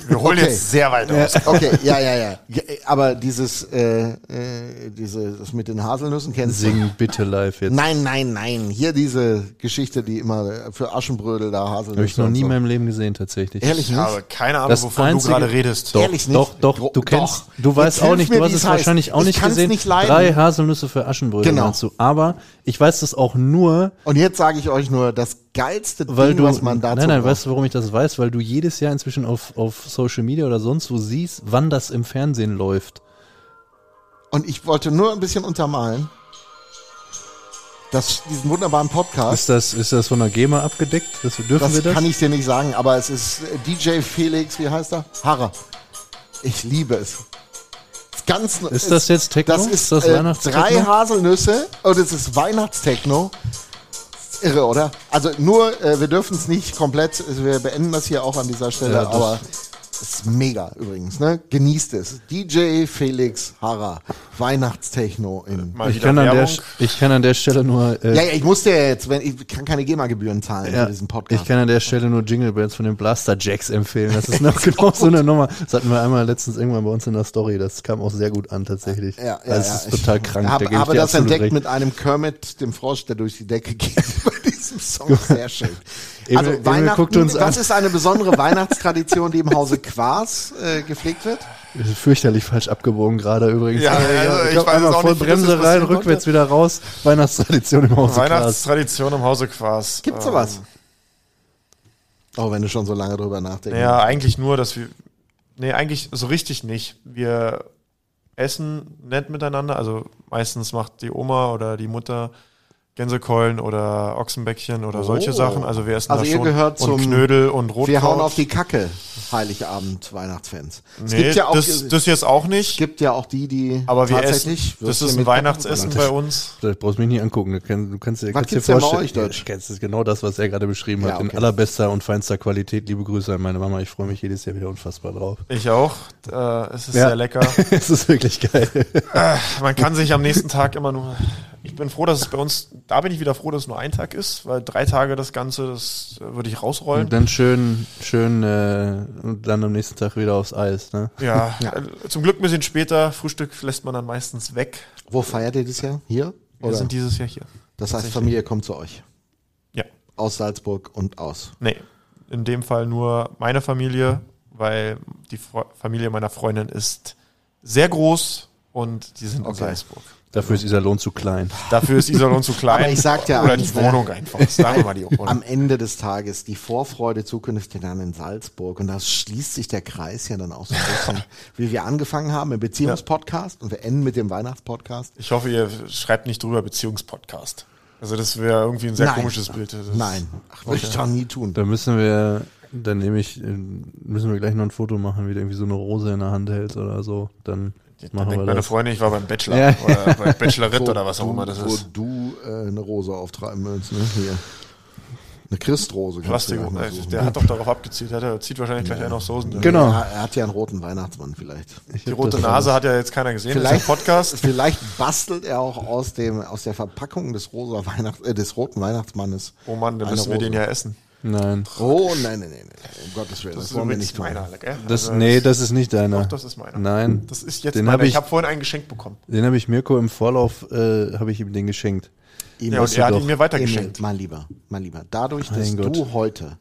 Wir holen Okay. jetzt sehr weit aus. okay, ja, ja, ja. Aber dieses, äh, äh, diese, das mit den Haselnüssen kennst du? Sing bitte live jetzt. Nein, nein, nein. Hier diese Geschichte, die immer für Aschenbrödel da Haselnüsse. Habe ich noch nie so. in meinem Leben gesehen, tatsächlich. Ehrlich Ich nicht? habe keine Ahnung, Das wovon einzige- du gerade redest. Doch, Ehrlich nicht? doch, doch, du kennst, doch. du weißt Jetzt auch nicht, du hast es heißt. wahrscheinlich auch Ich nicht gesehen. nicht leiden. Drei Haselnüsse für Aschenbrödel Genau. meinst du. Aber ich weiß das auch nur, Und jetzt sage ich euch nur, das geilste weil Ding, du, was man dazu nein, nein, braucht. weißt du, warum ich das weiß? Weil du jedes Jahr inzwischen auf, auf Social Media oder sonst wo siehst, wann das im Fernsehen läuft. Und ich wollte nur ein bisschen untermalen, dass diesen wunderbaren Podcast, Ist das, ist das von der GEMA abgedeckt? Das, dürfen das wir das? kann ich dir nicht sagen, aber es ist äh, DJ Felix, wie heißt er? Harrer. Ich liebe es. Ist Ganz, Ist das jetzt Techno? Das ist, Ist das äh, Weihnachtstechno? drei Haselnüsse und es ist Weihnachtstechno. Ist Irre, oder? Also nur, äh, wir dürfen es nicht komplett, also wir beenden das hier auch an dieser Stelle, Ja, aber es ist mega übrigens, ne? Genießt es. DJ Felix Harrer, Weihnachtstechno in. Ich, kann an der, ich kann an der Stelle nur, äh, Ja, ja, ich musste ja jetzt, wenn ich kann keine GEMA-Gebühren zahlen Ja, für diesen Podcast. ich kann an der Stelle nur Jingle Bells von den Blaster Jacks empfehlen. Das ist noch genau so eine Nummer. Das hatten wir einmal letztens irgendwann bei uns in der Story. Das kam auch sehr gut an tatsächlich. ja, ja, das ja, ist total krank. Hab, da ich habe das entdeckt recht. mit einem Kermit, dem Frosch, der durch die Decke geht bei diesem Song. Sehr schön. Emil- Also Emil Weihnachten, uns was an. ist eine besondere Weihnachtstradition, die im Hause Quas äh, gepflegt wird? Das ist fürchterlich falsch abgebogen gerade übrigens. Ja, also ich glaub, weiß einmal auch voll nicht, das Bremse rein, rückwärts wieder raus. Weihnachtstradition im Hause Gras. Weihnachtstradition im Hause Quas. Gibt's Ähm, sowas? Oh, wenn du schon so lange drüber nachdenkst. Ja, eigentlich nur, dass wir. Nee, eigentlich so richtig nicht. Wir essen nett miteinander. Also meistens macht die Oma oder die Mutter Gänsekeulen oder Ochsenbäckchen oder solche Oh. Sachen. Also wir essen Also da ihr schon. gehört zum- und Knödel und Rotkraut. Wir hauen auf die Kacke, Heiligabend, Weihnachtsfans. Es Nee, gibt ja auch, das, das jetzt auch es nicht. gibt ja auch die, die Aber wir essen. tatsächlich. Das ist ein Weihnachtsessen bei uns. Das brauchst du mich nicht angucken. Du kannst, du kannst, dir- kannst dir vorstellen. euch, Deutsch? Ja, Das ist genau das, was er gerade beschrieben Ja, hat. In okay. allerbester und feinster Qualität. Liebe Grüße an meine Mama. Ich freue mich jedes Jahr wieder unfassbar drauf. Ich auch. Äh, es ist Ja. sehr lecker. es ist wirklich geil. Man kann sich am nächsten Tag immer nur. Ich bin froh, dass es bei uns. Da bin ich wieder froh, dass es nur ein Tag ist, weil drei Tage das Ganze, das äh, würde ich rausrollen. Und dann schön, schön, äh, und dann am nächsten Tag wieder aufs Eis, ne? Ja, äh, zum Glück ein bisschen später. Frühstück lässt man dann meistens weg. Wo feiert ihr das Jahr? Hier? Wir Oder? sind dieses Jahr hier. Das heißt, Familie kommt zu euch. Ja. Aus Salzburg und aus. Nee, in dem Fall nur meine Familie, weil die Fre Familie meiner Freundin ist sehr groß und die sind in Okay. Salzburg. Dafür ist Iserlohn zu klein. Dafür ist Iserlohn zu klein. Aber ich sag dir Oder eins, die? Wohnung einfach. Sagen wir mal die Wohnung. Am Ende des Tages die Vorfreude zukünftig dann in Salzburg und da schließt sich der Kreis ja dann auch so ein bisschen, wie wir angefangen haben im Beziehungspodcast und wir enden mit dem Weihnachtspodcast. Ich hoffe, ihr schreibt nicht drüber Beziehungspodcast. Also das wäre irgendwie ein sehr Nein. komisches Bild. Das Nein, ach, würde ich doch nie tun. Da müssen wir, dann nehme ich, müssen wir gleich noch ein Foto machen, wie du irgendwie so eine Rose in der Hand hältst oder so. Dann Dann denkt meine das. Freundin, ich war beim Bachelor Ja. oder bei Bachelorette Wo oder was auch immer das wo ist. du äh, eine Rose auftreiben willst, ne? Hier. Eine Christrose. Plastik, suchen. der hat doch darauf abgezielt. Hat er zieht wahrscheinlich gleich einen aufs Hosen. Genau. Ja, er hat ja einen roten Weihnachtsmann vielleicht. Die rote Nase hat ja jetzt keiner gesehen. Vielleicht, das ist ein Podcast. vielleicht bastelt er auch aus dem aus der Verpackung des rosa Weihnachts äh, des roten Weihnachtsmannes. Oh Mann, dann müssen wir den Rose. ja essen. Nein. Oh nein, nein, nein, nein, um Gottes Willen, das, Das ist wollen wir nicht tun. meiner, gell? Das, Also, nee, das ist nicht deiner. Doch, das ist meiner. Nein. Das ist jetzt den meiner. habe ich ich, habe vorhin ein Geschenk bekommen. den habe ich Mirko im Vorlauf, äh, habe ich ihm den geschenkt. Ihm Ja, und er hat ihn mir weitergeschenkt. Emil, mein Lieber, mein Lieber, dadurch, dass du heute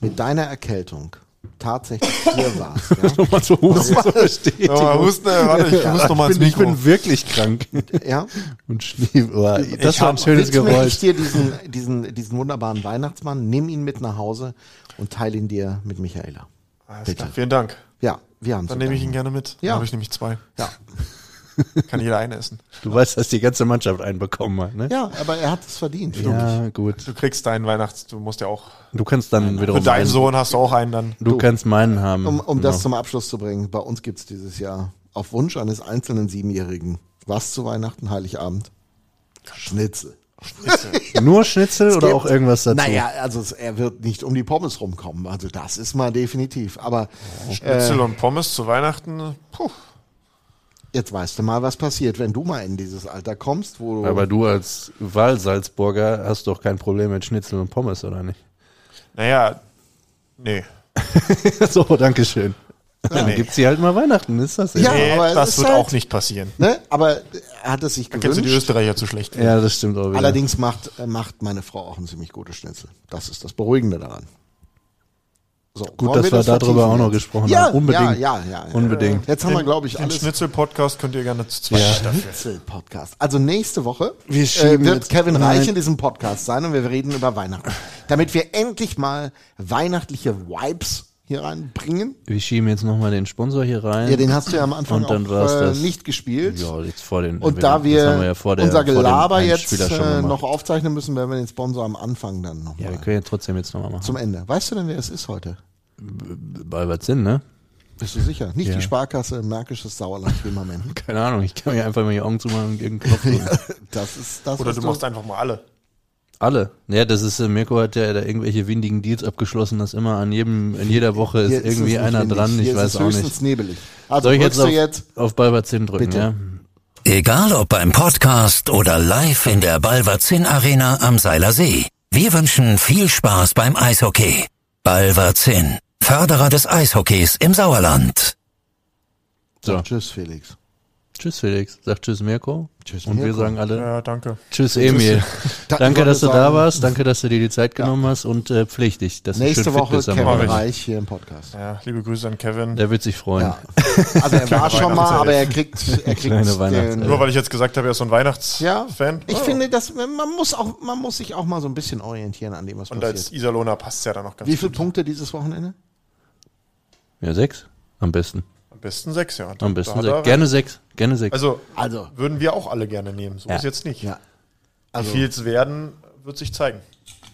mit deiner Erkältung tatsächlich hier warst, ja, Nochmal so Husten. Ja, husten, warte, ich muss noch mal ich, ins bin, ich Mikro. bin wirklich krank. ja Und schlief. Oh, das Ich war ein schönes Geräusch. ich dir diesen, diesen, diesen wunderbaren Weihnachtsmann, nimm ihn mit nach Hause und teile ihn dir mit Michaela. Alles Bitte. klar, vielen Dank. Ja, wir haben Dann nehme ich ihn gerne mit. Dann Ja. habe ich nämlich zwei. Ja. Kann jeder eine essen. Du weißt, dass die ganze Mannschaft einen bekommen hat, ne? ja, aber er hat es verdient. Ja, gut. Du kriegst deinen Weihnachts, du musst ja auch. Du kannst dann Für wiederum. deinen einen- Sohn hast du auch einen dann. Du, kannst meinen haben. Um, um das Genau. zum Abschluss zu bringen, bei uns gibt's dieses Jahr auf Wunsch eines einzelnen Siebenjährigen was zu Weihnachten, Heiligabend? Schnitzel. Nur Schnitzel oder gibt- auch irgendwas dazu? Naja, also es, er wird nicht um die Pommes rumkommen. Also das ist mal definitiv. Aber Schnitzel und Pommes zu Weihnachten. Puh. Jetzt weißt du mal, was passiert, wenn du mal in dieses Alter kommst, wo du Aber du als Wahlsalzburger hast doch kein Problem mit Schnitzel und Pommes, oder nicht? Naja, nee. so, danke schön. Dann nee. gibt's sie halt mal Weihnachten, ist das Ja, nee aber es das wird halt- auch nicht passieren. Ne? Aber er hat es sich Kennst du die gewünscht. Österreicher zu schlecht? Ja, das stimmt auch wieder. Allerdings macht, äh, macht meine Frau auch ein ziemlich gutes Schnitzel. Das ist das Beruhigende daran. So, Gut, dass wir darüber vertiefen auch noch gesprochen ja, haben. Unbedingt. Ja, ja, ja. Unbedingt. Jetzt haben wir, glaube ich, Den alles. Schnitzel-Podcast könnt ihr gerne zu zweit dafür. Schnitzel-Podcast. Also nächste Woche Wir äh, wird jetzt- Kevin Nein. Reich in diesem Podcast sein und wir reden über Weihnachten. Damit wir endlich mal weihnachtliche Vibes hier reinbringen. Wir schieben jetzt nochmal den Sponsor hier rein. Ja, den hast du ja am Anfang auch äh, das. nicht gespielt. Ja, jetzt vor den. Und da wir, haben ja vor der, unser Gelaber jetzt äh, noch aufzeichnen müssen, werden wir den Sponsor am Anfang dann noch Ja, wir können ja trotzdem jetzt nochmal machen. zum Ende. Weißt du denn, wer es ist heute? Bei was Sinn, ne? Bist du sicher? Nicht Ja. die Sparkasse Märkisches Sauerland Firmament. Keine Ahnung, ich kann mir einfach mal die Augen zumachen und irgendeinen Knopf drücken. Das ist das, Oder du machst einfach mal alle. Alle. Ja, das ist, äh, Mirko hat ja da irgendwelche windigen Deals abgeschlossen, dass immer an jedem, in jeder Woche ist es irgendwie einer windig. dran, ich Hier weiß ist es auch nicht. nebelig. Also Soll ich jetzt auf, du jetzt auf Balbazin drücken, Bitte. ja? Egal ob beim Podcast oder live in der Balverzin Arena am Seiler See. Wir wünschen viel Spaß beim Eishockey. Balverzin, Förderer des Eishockeys im Sauerland. So. Tschüss, Felix. Tschüss Felix, sagt Tschüss Mirko. Tschüss, Und wir Mirko. sagen alle Ja, danke. Tschüss Emil. Da- danke, dass du da sagen, warst, danke, dass du dir die Zeit genommen hast und äh, pflicht dich, dass du Nächste fit Woche bist Kevin. Reich hier im Podcast. Ja, liebe Grüße an Kevin. Der wird sich freuen. Ja. Also er war schon mal, aber er kriegt, er kriegt den, Nur weil ich jetzt gesagt habe, er ist so ein ja, Weihnachtsfan. ich Oh. finde, dass man muss auch, man muss sich auch mal so ein bisschen orientieren an dem, was Und als passiert. Iserlohner passt es ja dann noch ganz Wie viele gut. Punkte dieses Wochenende? Ja, sechs? Am besten. Am besten sechs, ja. Am besten sechs. er- Gerne sechs. Gerne sechs. Also, Also, würden wir auch alle gerne nehmen. So Ja. ist jetzt nicht. ja. Wie Also viel es werden, wird sich zeigen.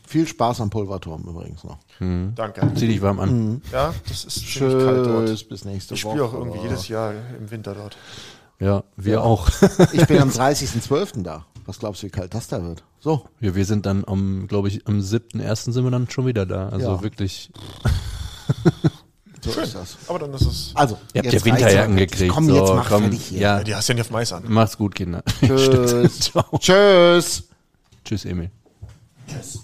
viel Spaß am Pulverturm übrigens noch. Danke. Zieh dich warm an. Ja, das ist ziemlich kalt dort. Tschüss, bis nächste Ich Woche. spiele auch irgendwie jedes Jahr im Winter dort. Ja, wir auch. Ich bin am 30.12. da. Was glaubst du, wie kalt das da wird? So. ja, wir sind dann am, glaube ich, am 7.1. sind wir dann schon wieder da. Also Ja. wirklich. So ist das. Aber dann ist es. Also, Ihr habt ja Winterjacken gekriegt. Komm, so, jetzt mach komm, fertig hier. Ja, Ja, die hast ja nicht auf Mais an. macht's gut, Kinder. Tschüss. Ciao. Tschüss. Tschüss, Emil. Tschüss.